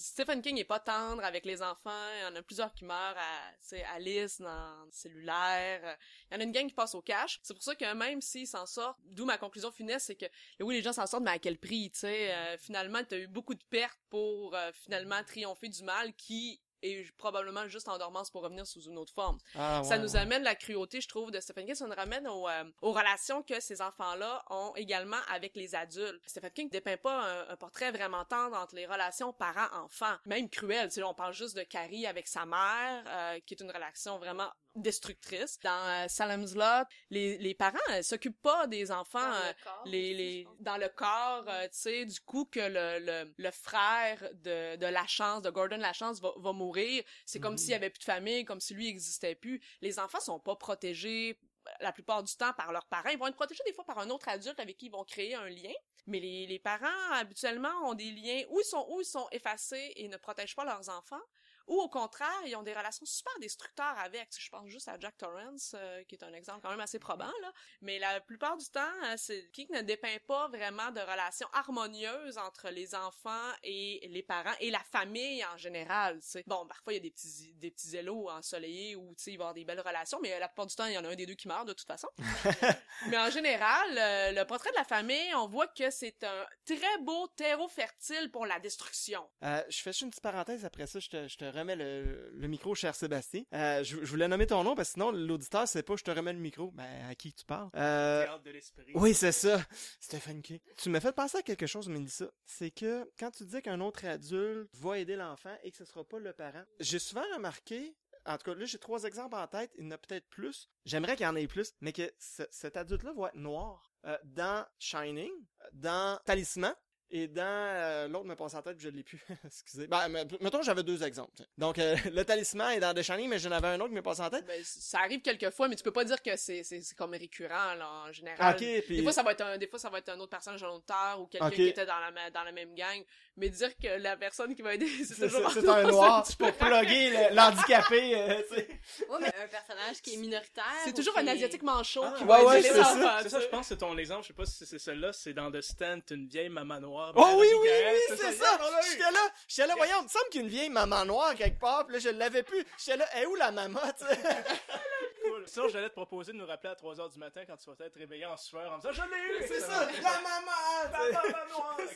Stephen King est pas tendre avec les enfants. Il y en a plusieurs qui meurent à, Alice dans le cellulaire. Il y en a une gang qui passe au cash. C'est pour ça que même s'ils s'en sortent, d'où ma conclusion funeste, c'est que oui, les gens s'en sortent, mais à quel prix, tu sais? Euh, finalement, t'as eu beaucoup de pertes pour euh, finalement triompher du mal qui est probablement juste en dormance pour revenir sous une autre forme. Ah, Ça nous ouais. amène la cruauté, je trouve, de Stephen King. Ça nous ramène aux, euh, aux relations que ces enfants-là ont également avec les adultes. Stephen King dépeint pas un, un portrait vraiment tendre entre les relations parents-enfants, même cruel. Tu sais, on parle juste de Carrie avec sa mère, euh, qui est une relation vraiment destructrice. Dans euh, Salem's Lot, les, les parents euh, s'occupent pas des enfants. Dans euh, le corps les, aussi, les, je pense. dans le corps, euh, tu sais, du coup que le, le, le frère de, de la chance, de Gordon la chance va, va mourir, c'est comme s'il y avait plus de famille, comme si lui existait plus. Les enfants sont pas protégés euh, la plupart du temps par leurs parents. Ils vont être protégés des fois par un autre adulte avec qui ils vont créer un lien. Mais les, les parents, habituellement, ont des liens où ils sont, où ils sont effacés et ne protègent pas leurs enfants. Ou au contraire, ils ont des relations super destructeurs avec. Je pense juste à Jack Torrance, euh, qui est un exemple quand même assez probant, là. Mais la plupart du temps, euh, c'est King ne dépeint pas vraiment de relations harmonieuses entre les enfants et les parents et la famille en général, tu sais. Bon, parfois, il y a des petits, des petits élos ensoleillés où, tu sais, il va avoir des belles relations, mais la plupart du temps, il y en a un des deux qui meurt, de toute façon. mais en général, euh, le portrait de la famille, on voit que c'est un très beau terreau fertile pour la destruction. Euh, je fais juste une petite parenthèse après ça, je te, je te remets le, le micro, cher Sébastien. Euh, je, je voulais nommer ton nom parce que sinon l'auditeur sait pas, je te remets le micro. Ben, à qui tu parles? Euh, Théâtre de l'esprit. oui, c'est ça. Stephen King. Tu m'as fait penser à quelque chose, Mélissa. C'est que quand tu dis qu'un autre adulte va aider l'enfant et que ce sera pas le parent, j'ai souvent remarqué, en tout cas là j'ai trois exemples en tête, il y en a peut-être plus. J'aimerais qu'il y en ait plus, mais que ce- cet adulte-là va être noir. Euh, dans Shining, dans Talisman, et dans euh, l'autre me passe en tête, puis je l'ai plus. Excusez. Ben, me- mettons j'avais deux exemples. Donc euh, le talisman est dans The Shining, mais j'en avais un autre qui me passe en tête. Ben, ça arrive quelquefois, mais tu peux pas dire que c'est, c'est, comme récurrent, là, en général. Ah, ok, puis Des fois, ça va être un, des fois, ça va être un autre personnage, un auteur, ou quelqu'un qui était dans la, dans la même gang. Mais dire que la personne qui va aider, c'est toujours c'est un noir c'est pour plugger le- l'handicapé, euh, tu sais. Ouais, mais un personnage qui est minoritaire. C'est ou toujours qui un asiatique manchot Ah, qui ouais, va ouais, aider c'est les enfants. C'est ça, je pense que c'est ton exemple. Je sais pas si c'est celle-là. C'est dans The Stand, une vieille maman noire. Oh oui, Mélanie oui, Gaël, oui, c'est ça! J'étais là, j'étais là, voyons, il me semble qu'il y a une vieille maman noire quelque part, pis là, je l'avais plus. J'étais là, est où la maman, tu sais? Cool. Sinon, j'allais te proposer de nous rappeler à 3h du matin quand tu vas être réveillé en sueur en disant Je l'ai eu! C'est ça, la maman! La maman!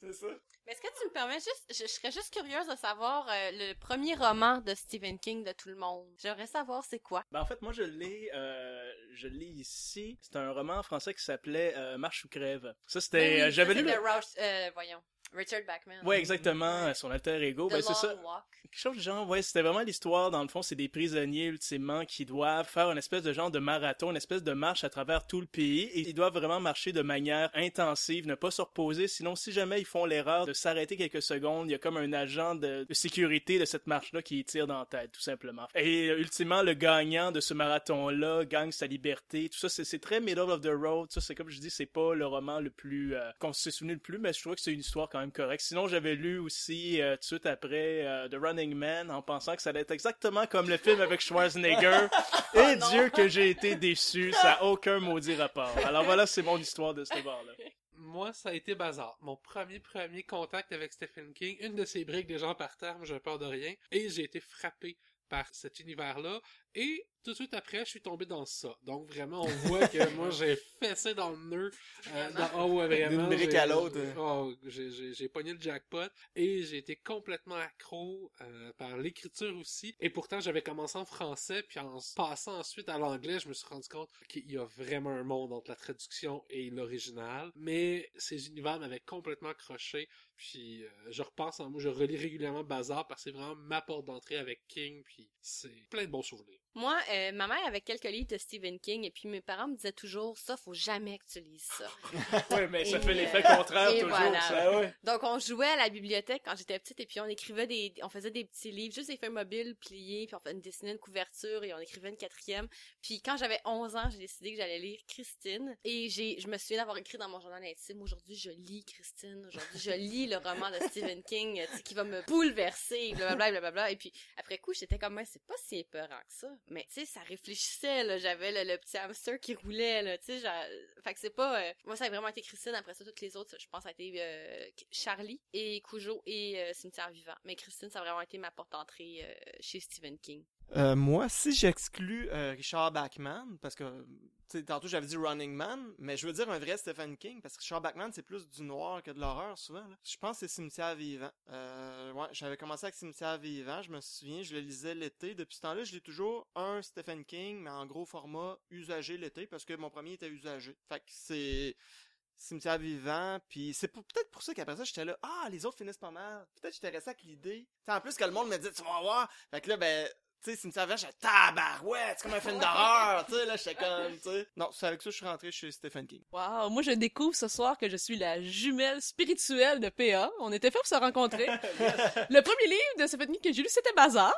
C'est ça. Mais est-ce que tu me permets juste, je, je serais juste curieuse de savoir euh, le premier roman de Stephen King de tout le monde. J'aimerais savoir c'est quoi. Ben, en fait, moi, je l'ai, euh, je l'ai ici. C'est un roman français qui s'appelait euh, Marche ou crève. Ça, c'était, Ben oui, euh, j'avais lu. c'est le- euh, voyons, Richard Bachman. Ouais, exactement, son alter ego. The Ben, c'est ça. Walk. Quelque chose du genre, ouais, c'était vraiment l'histoire, dans le fond, c'est des prisonniers, ultimement, qui doivent faire une espèce de genre de marathon, une espèce de marche à travers tout le pays, et ils doivent vraiment marcher de manière intensive, ne pas se reposer, sinon si jamais ils font l'erreur de s'arrêter quelques secondes, il y a comme un agent de, de sécurité de cette marche-là qui tire dans la tête, tout simplement. Et euh, ultimement, le gagnant de ce marathon-là gagne sa liberté, tout ça, c'est c'est très middle of the road, ça, c'est comme je dis, c'est pas le roman le plus, euh, qu'on s'est souvenu le plus, mais je trouve que c'est une histoire quand même correcte. Sinon, j'avais lu aussi, euh, tout de suite après, euh, The Running Man, en pensant que ça allait être exactement comme le film avec Schwarzenegger. Et Dieu que j'ai été déçu, ça a aucun maudit rapport. Alors voilà, c'est mon histoire de ce bar-là. Moi, ça a été bazar. Mon premier premier contact avec Stephen King, une de ses briques, des gens par terre, moi, j'ai peur de rien, et j'ai été frappé par cet univers-là. Et tout de suite après, je suis tombé dans ça. Donc vraiment, on voit que moi, j'ai fessé dans le nœud. Euh, dans, oh, ouais, vraiment. D'une brique à l'autre. Oh, j'ai- pogné le jackpot. Et j'ai été complètement accro euh, par l'écriture aussi. Et pourtant, j'avais commencé en français, puis en passant ensuite à l'anglais, je me suis rendu compte qu'il y a vraiment un monde entre la traduction et l'original. Mais ces univers m'avaient complètement accroché. Puis euh, je repense en moi, je relis régulièrement Bazar parce que c'est vraiment ma porte d'entrée avec King. Puis c'est plein de bons souvenirs. Moi, euh, ma mère avait quelques livres de Stephen King et puis mes parents me disaient toujours ça, faut jamais que tu lises ça. Ouais, mais ça Et, fait euh, l'effet contraire et toujours, voilà. ça. Ouais. Donc on jouait à la bibliothèque quand j'étais petite et puis on écrivait des, on faisait des petits livres, juste des feuilles mobiles pliées, puis on faisait- dessinait une couverture et on écrivait une quatrième. Puis quand j'avais 11 ans, j'ai décidé que j'allais lire Christine et j'ai, je me souviens d'avoir écrit dans mon journal intime aujourd'hui je lis Christine, aujourd'hui je lis le roman de Stephen King, qui va me bouleverser, blablabla, blablabla. Et puis après coup j'étais comme c'est pas si épeurant que ça, mais tu sais ça réfléchissait là, j'avais le, petit hamster qui roulait là, tu sais, fait que c'est pas, euh, moi ça a vraiment été Christine. Après ça toutes les autres, je pense ça a été euh, Charlie et Cujo et euh, Cimetière Vivant. Mais Christine, ça a vraiment été ma porte d'entrée chez Stephen King. Moi, si j'exclus Richard Bachman, parce que, tantôt j'avais dit Running Man, mais je veux dire un vrai Stephen King, parce que Richard Bachman, c'est plus du noir que de l'horreur, souvent. Je pense que c'est Cimetière Vivant. Euh, ouais, j'avais commencé avec Cimetière Vivant, je me souviens, je le lisais l'été. Depuis ce temps-là, je lis toujours un Stephen King, mais en gros format usagé l'été, parce que mon premier était usagé. Fait que c'est... Cimetière vivant, puis c'est peut-être pour ça qu'après ça, j'étais là, ah, les autres finissent pas mal. Peut-être j'étais resté avec l'idée. En plus que le monde me dit, tu vas voir. Fait que là, ben, sais, Cimetière vivant, j'étais tabarouette, c'est comme un film d'horreur, tu sais, là, j'étais comme, tu sais. Non, c'est avec ça que je suis rentré chez Stephen King. Wow, moi je découvre ce soir que je suis la jumelle spirituelle de PA. On était fait pour se rencontrer. Le premier livre de Stephen King que j'ai lu, c'était Bazar.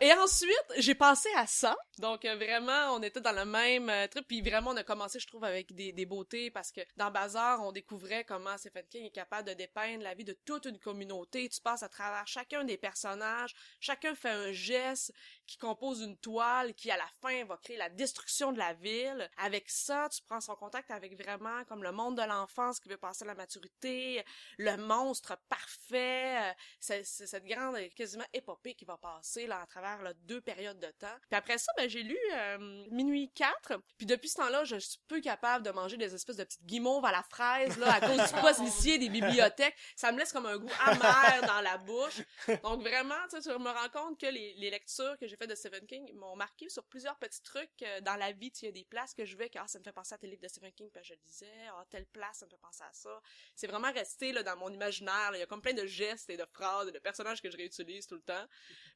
Et ensuite, j'ai passé à ça. Donc euh, vraiment, on était dans le même euh, truc. Puis vraiment, on a commencé, je trouve, avec des, des beautés parce que dans Bazar, on découvrait comment Stephen King est capable de dépeindre la vie de toute une communauté. Tu passes à travers chacun des personnages. Chacun fait un geste qui compose une toile qui, à la fin, va créer la destruction de la ville. Avec ça, tu prends son contact avec vraiment comme le monde de l'enfance qui veut passer à la maturité, le monstre parfait, euh, c'est cette grande euh, quasiment épopée qui va passer là à travers là, deux périodes de temps. Puis après ça, ben j'ai lu euh, Minuit 4, puis depuis ce temps-là, je suis peu capable de manger des espèces de petites guimauves à la fraise là à cause du poste initié des bibliothèques. Ça me laisse comme un goût amer dans la bouche. Donc vraiment, tu me rends compte que les, les lectures que j'ai faites de Stephen King m'ont marqué sur plusieurs petits trucs euh, dans la vie. Il y a des places que je vais, ah, ça me fait penser à tes livres de Stephen King, puis je le disais, ah, telle place, ça me fait penser à ça. C'est vraiment resté là, dans mon imaginaire. Il y a comme plein de gestes et de phrases et de personnages que je réutilise tout le temps.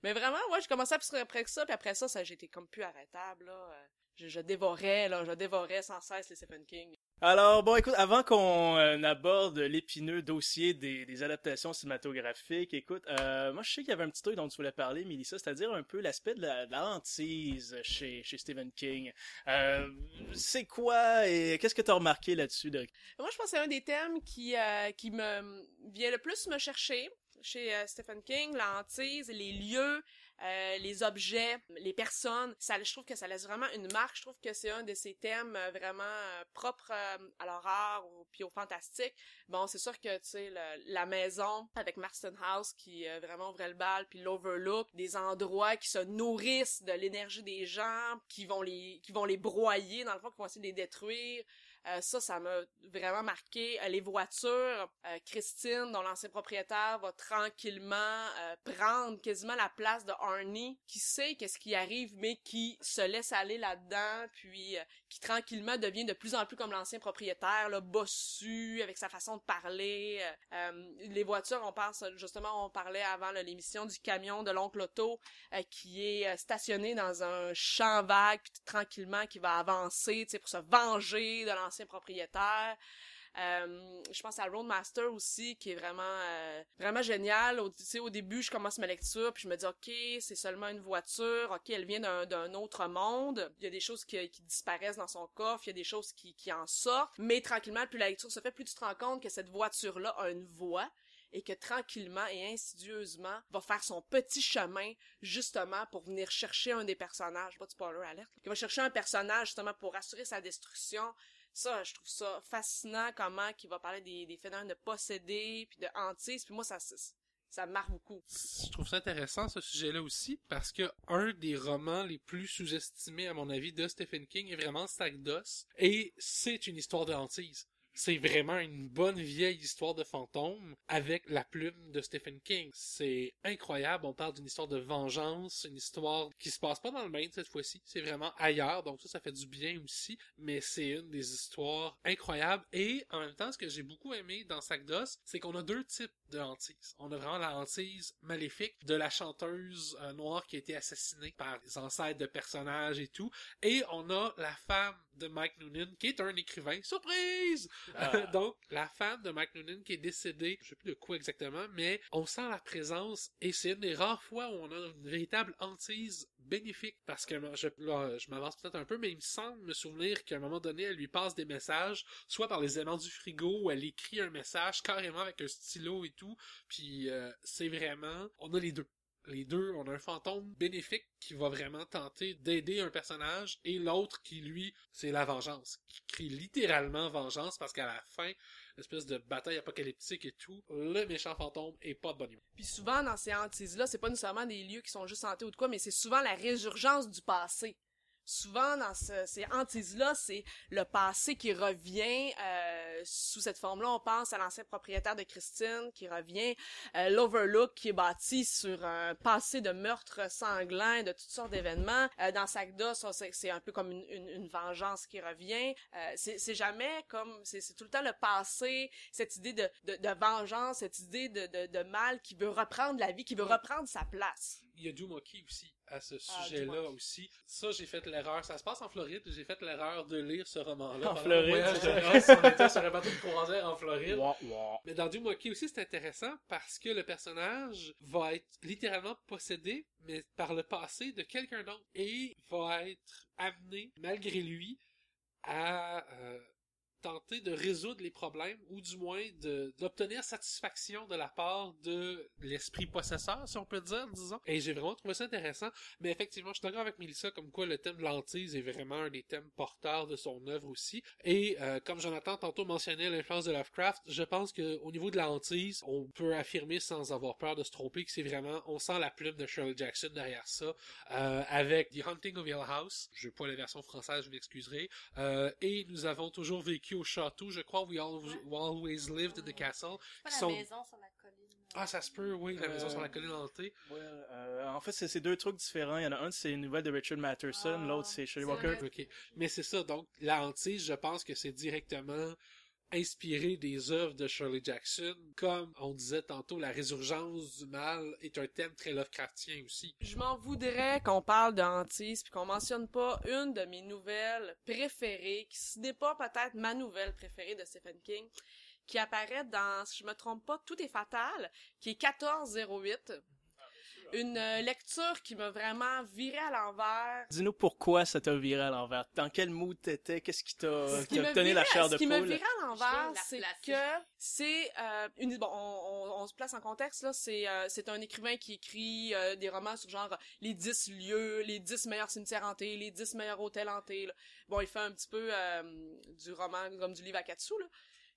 Mais vraiment, ouais, j'ai commencé à après ça, puis après ça, ça j'étais comme plus arrêtable. Euh, Je, je dévorais, je dévorais sans cesse les Stephen King. Alors, bon, écoute, avant qu'on euh, aborde l'épineux dossier des, adaptations cinématographiques, écoute, euh, moi, je sais qu'il y avait un petit truc dont tu voulais parler, Mélissa, c'est-à-dire un peu l'aspect de la, de hantise chez, chez Stephen King. Euh, c'est quoi et qu'est-ce que tu as remarqué là-dessus? De... Moi, je pense que c'est un des thèmes qui, euh, qui me vient le plus me chercher chez Stephen King, la hantise, les lieux, euh, les objets, les personnes. Ça, je trouve que ça laisse vraiment une marque. Je trouve que c'est un de ces thèmes euh, vraiment euh, propres à l'horreur ou au fantastique. Bon, c'est sûr que tu sais la maison avec Marston House qui euh, vraiment ouvrait le bal, puis l'Overlook, des endroits qui se nourrissent de l'énergie des gens, qui vont les qui vont les broyer dans le fond, qui vont essayer de les détruire. Euh, ça, ça m'a vraiment marqué. Euh, les voitures, euh, Christine, dont l'ancien propriétaire, va tranquillement prendre quasiment la place de Arnie, qui sait qu'est-ce qui arrive, mais qui se laisse aller là-dedans, puis qui tranquillement devient de plus en plus comme l'ancien propriétaire, là, bossu, avec sa façon de parler. Euh, euh, les voitures, on pense, justement, on parlait avant l'émission du camion de l'oncle Otto, euh, qui est stationné dans un champ vague, puis tranquillement, qui va avancer, tu sais, pour se venger de l'ancien propriétaire. Euh, je pense à Roadmaster aussi, qui est vraiment euh, génial. Au, au début, je commence ma lecture, puis je me dis, OK, c'est seulement une voiture, OK, elle vient d'un, autre monde. Il y a des choses qui, disparaissent dans son coffre, il y a des choses qui, en sortent. Mais tranquillement, plus la lecture se fait, plus tu te rends compte que cette voiture-là a une voix et que tranquillement et insidieusement va faire son petit chemin justement pour venir chercher un des personnages, pas de spoiler alerte, qui va chercher un personnage justement pour assurer sa destruction. Ça, je trouve ça fascinant comment qu'il va parler des, phénomènes de posséder puis de hantise, puis moi ça ça, ça marque beaucoup. Je trouve ça intéressant ce sujet-là aussi parce que un des romans les plus sous-estimés à mon avis de Stephen King est vraiment Sac d'os et c'est une histoire de hantise. C'est vraiment une bonne vieille histoire de fantôme avec la plume de Stephen King. C'est incroyable. On parle d'une histoire de vengeance, une histoire qui se passe pas dans le Maine cette fois-ci. C'est vraiment ailleurs. Donc ça, ça fait du bien aussi. Mais c'est une des histoires incroyables. Et en même temps, ce que j'ai beaucoup aimé dans Sac d'os, c'est qu'on a deux types de hantise. On a vraiment la hantise maléfique de la chanteuse euh, noire qui a été assassinée par les ancêtres de personnages et tout. Et on a la femme de Mike Noonan qui est un écrivain. Surprise! Ah. Donc, la femme de Mike Noonan qui est décédée, je sais plus de quoi exactement, mais on sent la présence et c'est une des rares fois où on a une véritable hantise bénéfique parce que je, là, je m'avance peut-être un peu, mais il me semble me souvenir qu'à un moment donné, elle lui passe des messages, soit par les éléments du frigo, ou elle écrit un message carrément avec un stylo et tout, puis euh, c'est vraiment, on a les deux. Les deux, on a un fantôme bénéfique qui va vraiment tenter d'aider un personnage et l'autre qui, lui, c'est la vengeance. Qui crie littéralement vengeance parce qu'à la fin, l'espèce de bataille apocalyptique et tout, le méchant fantôme est pas de bonne humeur. Puis souvent dans ces hantises-là, c'est pas nécessairement des lieux qui sont juste hantés ou de quoi, mais c'est souvent la résurgence du passé. Souvent dans ce- ces hantises-là, c'est le passé qui revient euh, sous cette forme-là. On pense à l'ancien propriétaire de Christine qui revient, euh, l'Overlook qui est bâti sur un passé de meurtres sanglants, de toutes sortes d'événements. Euh, dans Sagda, ça c'est un peu comme une, une, une vengeance qui revient. C'est jamais comme c'est tout le temps le passé, cette idée de, de, de vengeance, cette idée de, de, de mal qui veut reprendre la vie, qui veut reprendre sa place. Il y a Doomoki aussi à ce Ah, sujet-là aussi. Ça, j'ai fait l'erreur. Ça se passe en Floride. J'ai fait l'erreur de lire ce roman-là. En Floride, noces. On était sur un bateau de croisière en Floride. Mais dans Doomoki aussi, c'est intéressant parce que le personnage va être littéralement possédé, mais par le passé de quelqu'un d'autre. Et va être amené, malgré lui, à euh, tenter de résoudre les problèmes, ou du moins d'obtenir satisfaction de la part de l'esprit possesseur, si on peut dire, disons. Et j'ai vraiment trouvé ça intéressant. Mais effectivement, je suis d'accord avec Melissa, comme quoi le thème de l'antise est vraiment un des thèmes porteurs de son œuvre aussi. Et euh, comme Jonathan tantôt mentionnait l'influence de Lovecraft, je pense que au niveau de la hantise, on peut affirmer sans avoir peur de se tromper que c'est vraiment, on sent la plume de Shirley Jackson derrière ça, euh, avec The Hunting of Hill House. Je n'ai pas la version française, je m'excuserai. Euh, et nous avons toujours vécu au château, je crois, We Always, we always Lived in the Castle. Pas la sont- maison sur la colline. Ah, ça se peut, oui, la maison Euh, sur la colline hantée. Ouais, euh, en fait, c'est c'est deux trucs différents. Il y en a un, c'est une nouvelle de Richard Matterson, Ah, l'autre, c'est Shelley Walker. vrai. Ok. Mais c'est ça, donc la hantise, je pense que c'est directement inspiré des œuvres de Shirley Jackson. Comme on disait tantôt, la résurgence du mal est un thème très Lovecraftien aussi. Je m'en voudrais qu'on parle de hantise puis qu'on mentionne pas une de mes nouvelles préférées, qui ce n'est pas peut-être ma nouvelle préférée de Stephen King, qui apparaît dans, si je me trompe pas, Tout est fatal, qui est 1408. Une euh, lecture qui m'a vraiment viré à l'envers. Dis-nous pourquoi ça t'a viré à l'envers. Dans quel mood t'étais? Qu'est-ce qui t'a qui donné la chair de Ce qui me poule? virait à l'envers, c'est que la c'est euh, une bon, on, on- on se place en contexte là, c'est euh, c'est un écrivain qui écrit euh, des romans sur genre les 10 lieux, les 10 meilleurs cimetières hantés, les 10 meilleurs hôtels hantés. là. Bon, il fait un petit peu euh, du roman comme du livre à quatre sous là.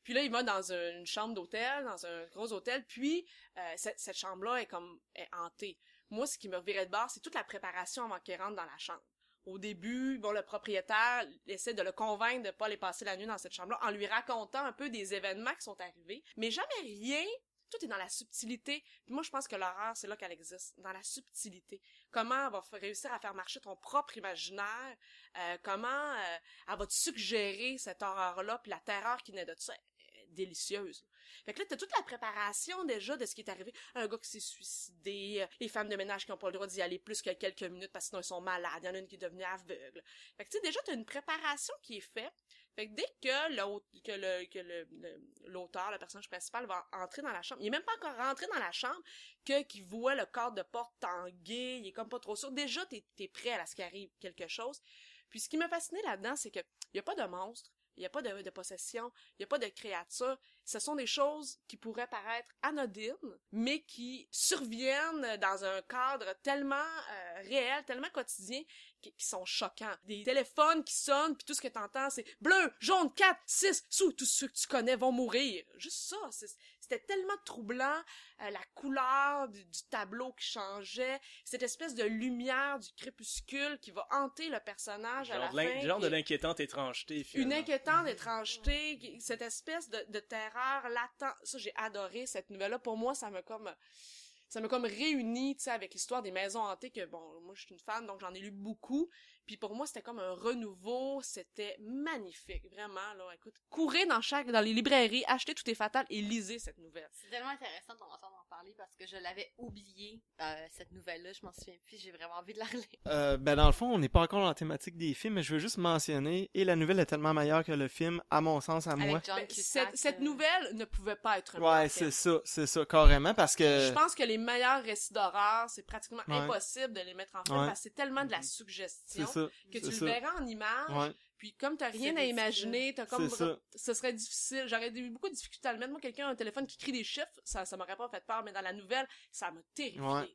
Puis là, il va dans une, chambre d'hôtel, dans un gros hôtel, puis euh, cette, chambre-là est comme est hantée. Moi, ce qui me revirait de bord, c'est toute la préparation avant qu'il rentre dans la chambre. Au début, bon, le propriétaire essaie de le convaincre de pas aller passer la nuit dans cette chambre-là en lui racontant un peu des événements qui sont arrivés, mais jamais rien. Tout est dans la subtilité. Puis moi, je pense que l'horreur, c'est là qu'elle existe, dans la subtilité. Comment elle va réussir à faire marcher ton propre imaginaire, euh, comment euh, elle va te suggérer cette horreur-là, puis la terreur qui naît de ça, délicieuse. Fait que là, t'as toute la préparation déjà de ce qui est arrivé. Un gars qui s'est suicidé, euh, les femmes de ménage qui ont pas le droit d'y aller plus que quelques minutes parce que sinon ils sont malades, il y en a une qui est devenue aveugle. Fait que tu sais, déjà, t'as une préparation qui est faite. Fait que dès que l'auteur, le personnage principal va entrer dans la chambre, il est même pas encore rentré dans la chambre que, qu'il voit le corps de porte tanguer, il est comme pas trop sûr. Déjà, t'es, t'es prêt à ce qu'il arrive quelque chose. Puis ce qui m'a fasciné là-dedans, c'est que y a pas de monstre, il y a pas de, possession, il y a pas de créature. Ce sont des choses qui pourraient paraître anodines, mais qui surviennent dans un cadre tellement euh, réel, tellement quotidien, qui, sont choquants. Des téléphones qui sonnent, puis tout ce que t'entends, c'est bleu, jaune, 4, 6, sous, tous ceux que tu connais vont mourir. Juste ça, c'était tellement troublant. Euh, la couleur du, du tableau qui changeait, cette espèce de lumière du crépuscule qui va hanter le personnage à la Genre de fin. genre de qui- l'inquiétante étrangeté, une inquiétante étrangeté, cette espèce de, de terreur latente. Ça, j'ai adoré cette nouvelle-là. Pour moi, ça m'a comme, ça m'a comme réuni, tu sais, avec l'histoire des maisons hantées que, bon, moi, je suis une fan, donc j'en ai lu beaucoup. Puis pour moi, c'était comme un renouveau. C'était magnifique, vraiment, là. Écoute, courez dans chaque, dans les librairies, achetez Tout est fatal et lisez cette nouvelle. C'est tellement intéressant de t'entendre en parler parce que je l'avais oublié, euh, cette nouvelle-là. Je m'en souviens plus. J'ai vraiment envie de la relire. Euh, ben dans le fond, on n'est pas encore dans la thématique des films, mais je veux juste mentionner, et la nouvelle est tellement meilleure que le film, à mon sens, à moi. John Ben, Cusack, cette, cette euh, nouvelle ne pouvait pas être Ouais, c'est film. ça, c'est ça, carrément, parce que... Je pense que les meilleurs récits d'horreur, c'est pratiquement Ouais. impossible de les mettre en film Ouais. parce que c'est tellement de la C'est suggestion que tu le verras en image. Ouais, Puis comme t'as rien à imaginer, t'as comme ce serait difficile. J'aurais eu beaucoup de difficultés à le mettre. Moi, quelqu'un a un téléphone qui crie des chiffres, ça, ça m'aurait pas fait peur, mais dans la nouvelle, ça m'a terrifié. Ouais.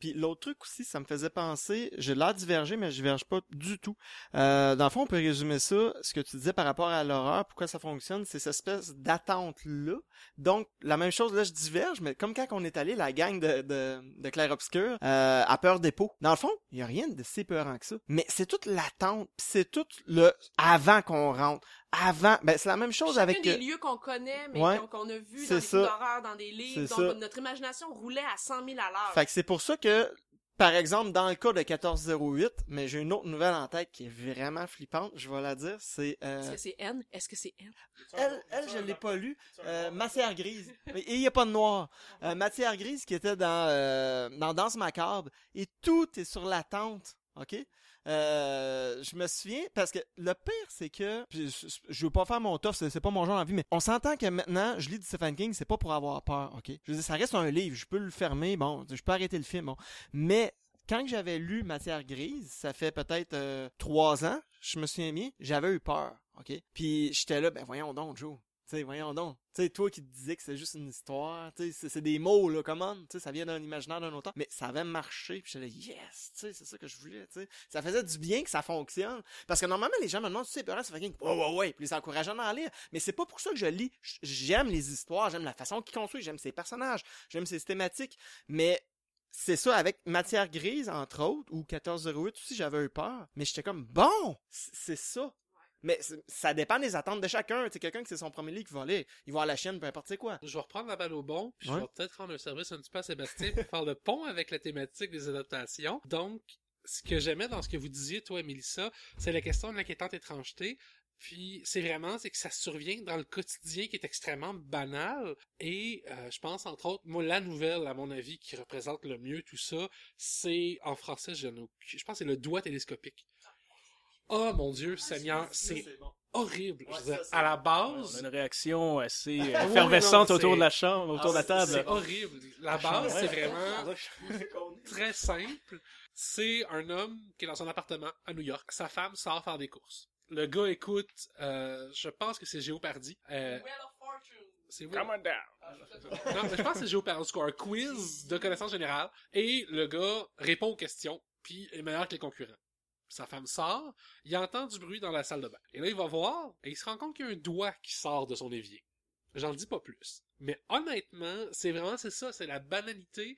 Puis l'autre truc aussi, ça me faisait penser, j'ai l'air divergé, mais je diverge pas du tout. Euh, dans le fond, on peut résumer ça, ce que tu disais par rapport à l'horreur, pourquoi ça fonctionne, c'est cette espèce d'attente-là. Donc, la même chose, là, je diverge, mais comme quand on est allé, la gang de, de, de Claire Obscur, euh, à Peur Dépôt. Dans le fond, il y a rien de si peurant que ça. Mais c'est toute l'attente, pis c'est tout le avant qu'on rentre. Avant, ben c'est la même chose avec... des lieux qu'on connaît, mais Ouais. qu'on a vu C'est dans des d'horreur, dans des livres. Donc, ça. notre imagination roulait à 100 000 à l'heure. Fait que c'est pour ça que, par exemple, dans le cas de 1408, mais j'ai une autre nouvelle en tête qui est vraiment flippante, je vais la dire, c'est... euh, Est-ce que c'est N? Est-ce que c'est N? elle, elle, je l'ai pas lu. Euh, Matière grise. Et il y a pas de noir. Euh, Matière grise qui était dans, euh, dans Danse macabre. Et tout est sur l'attente. OK? Euh, je me souviens, parce que le pire, c'est que, je, je veux pas faire mon tough, c'est pas mon genre d'envie, mais on s'entend que maintenant, je lis du Stephen King, c'est pas pour avoir peur, ok? Je veux dire, ça reste un livre, je peux le fermer, bon, je peux arrêter le film. Mais, quand j'avais lu Matière grise, ça fait peut-être euh, trois ans, je me souviens bien, j'avais eu peur, ok? Puis j'étais là, ben voyons donc, Joe. Sais, voyons donc. Tu sais, toi qui te disais que c'est juste une histoire, tu sais, c'est- des mots, là, comment, tu ça vient d'un imaginaire d'un auteur. Mais ça avait marché, puis là, yes, tu sais, c'est ça que je voulais, tu. Ça faisait du bien que ça fonctionne. Parce que normalement, les gens me demandent, tu sais, ça fait ouais, ouais, ouais, puis les encourageant à lire. Mais c'est pas pour ça que je lis. J'aime les histoires, j'aime la façon qu'ils construisent, j'aime ses personnages, j'aime ses thématiques. Mais c'est ça, avec Matière Grise, entre autres, ou 1408 aussi, j'avais eu peur. Mais j'étais comme, bon, c'est ça. Mais c'est- ça dépend des attentes de chacun. Tu sais, quelqu'un qui c'est son premier livre qui va lire, il va à la chaîne, peu importe c'est quoi. Je vais reprendre la balle au bon, puis Ouais. je vais peut-être rendre un service un petit peu à Sébastien pour faire le pont avec la thématique des adaptations. Donc, ce que j'aimais dans ce que vous disiez, toi Mélissa, c'est la question de l'inquiétante étrangeté. Puis c'est vraiment, c'est que ça survient dans le quotidien qui est extrêmement banal. Et euh, je pense entre autres, moi la nouvelle à mon avis qui représente le mieux tout ça, c'est en français, je, je pense que c'est le doigt télescopique. Oh mon Dieu, Seigneur, c'est horrible. Je veux dire, à la On base, a une réaction assez Ah oui, effervescente non, autour c'est- de la chambre, autour de la c'est table. horrible. La base, c'est vraiment très simple. C'est un homme qui est dans son appartement à New York. Sa femme sort faire des courses. Le gars écoute, euh, je pense que c'est Géopardy. Euh, c'est Come on down. Non, mais je pense que c'est Géopardy. Cas, un quiz de connaissances générales. Et le gars répond aux questions, puis est meilleur que les concurrents. Sa femme sort, il entend du bruit dans la salle de bain. Et là, il va voir, et il se rend compte qu'il y a un doigt qui sort de son évier. J'en dis pas plus. Mais honnêtement, c'est vraiment, c'est ça, c'est la banalité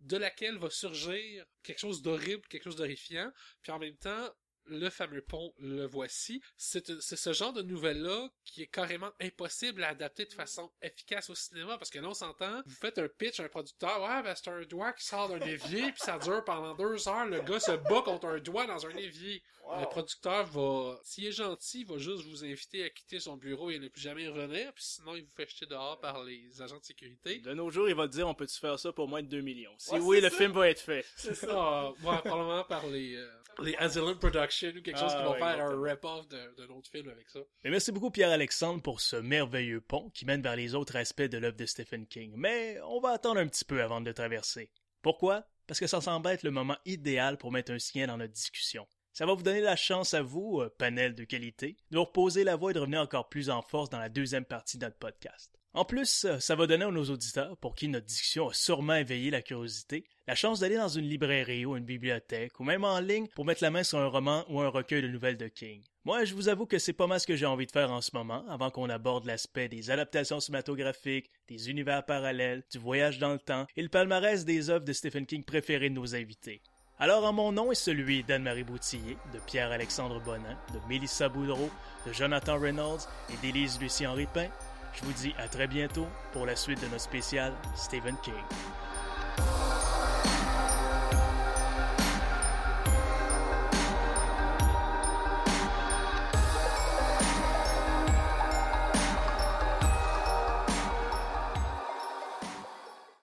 de laquelle va surgir quelque chose d'horrible, quelque chose d'horrifiant, puis en même temps, le fameux pont, le voici. C'est ce genre de nouvelle-là qui est carrément impossible à adapter de façon efficace au cinéma, parce que là, on s'entend, vous faites un pitch à un producteur, ouais, ben c'est un doigt qui sort d'un évier, puis ça dure pendant deux heures, le gars se bat contre un doigt dans un évier. Le producteur va, s'il est gentil, il va juste vous inviter à quitter son bureau et ne plus jamais revenir, puis sinon il vous fait jeter dehors par les agents de sécurité. De nos jours, il va te dire on peut-tu faire ça pour moins de 2 millions? Si Ouais, oui, le ça. film va être fait. C'est ça. Ah, ouais, probablement par les, euh, les Asylum Productions ou quelque chose Ah, qui vont ouais, faire un rip-off d'un autre film avec ça. Mais merci beaucoup Pierre-Alexandre pour ce merveilleux pont qui mène vers les autres aspects de l'œuvre de Stephen King. Mais on va attendre un petit peu avant de le traverser. Pourquoi? Parce que ça semble être le moment idéal pour mettre un sien dans notre discussion. Ça va vous donner la chance à vous, euh, panel de qualité, de vous reposer la voix et de revenir encore plus en force dans la deuxième partie de notre podcast. En plus, euh, ça va donner à nos auditeurs, pour qui notre discussion a sûrement éveillé la curiosité, la chance d'aller dans une librairie ou une bibliothèque, ou même en ligne pour mettre la main sur un roman ou un recueil de nouvelles de King. Moi, je vous avoue que c'est pas mal ce que j'ai envie de faire en ce moment, avant qu'on aborde l'aspect des adaptations cinématographiques, des univers parallèles, du voyage dans le temps et le palmarès des œuvres de Stephen King préférées de nos invités. Alors, en mon nom et celui d'Anne-Marie Boutillier, de Pierre-Alexandre Bonin, de Mélissa Boudreau, de Jonathan Reynolds et d'Élise Lucie-Henri Pin, je vous dis à très bientôt pour la suite de notre spécial Stephen King.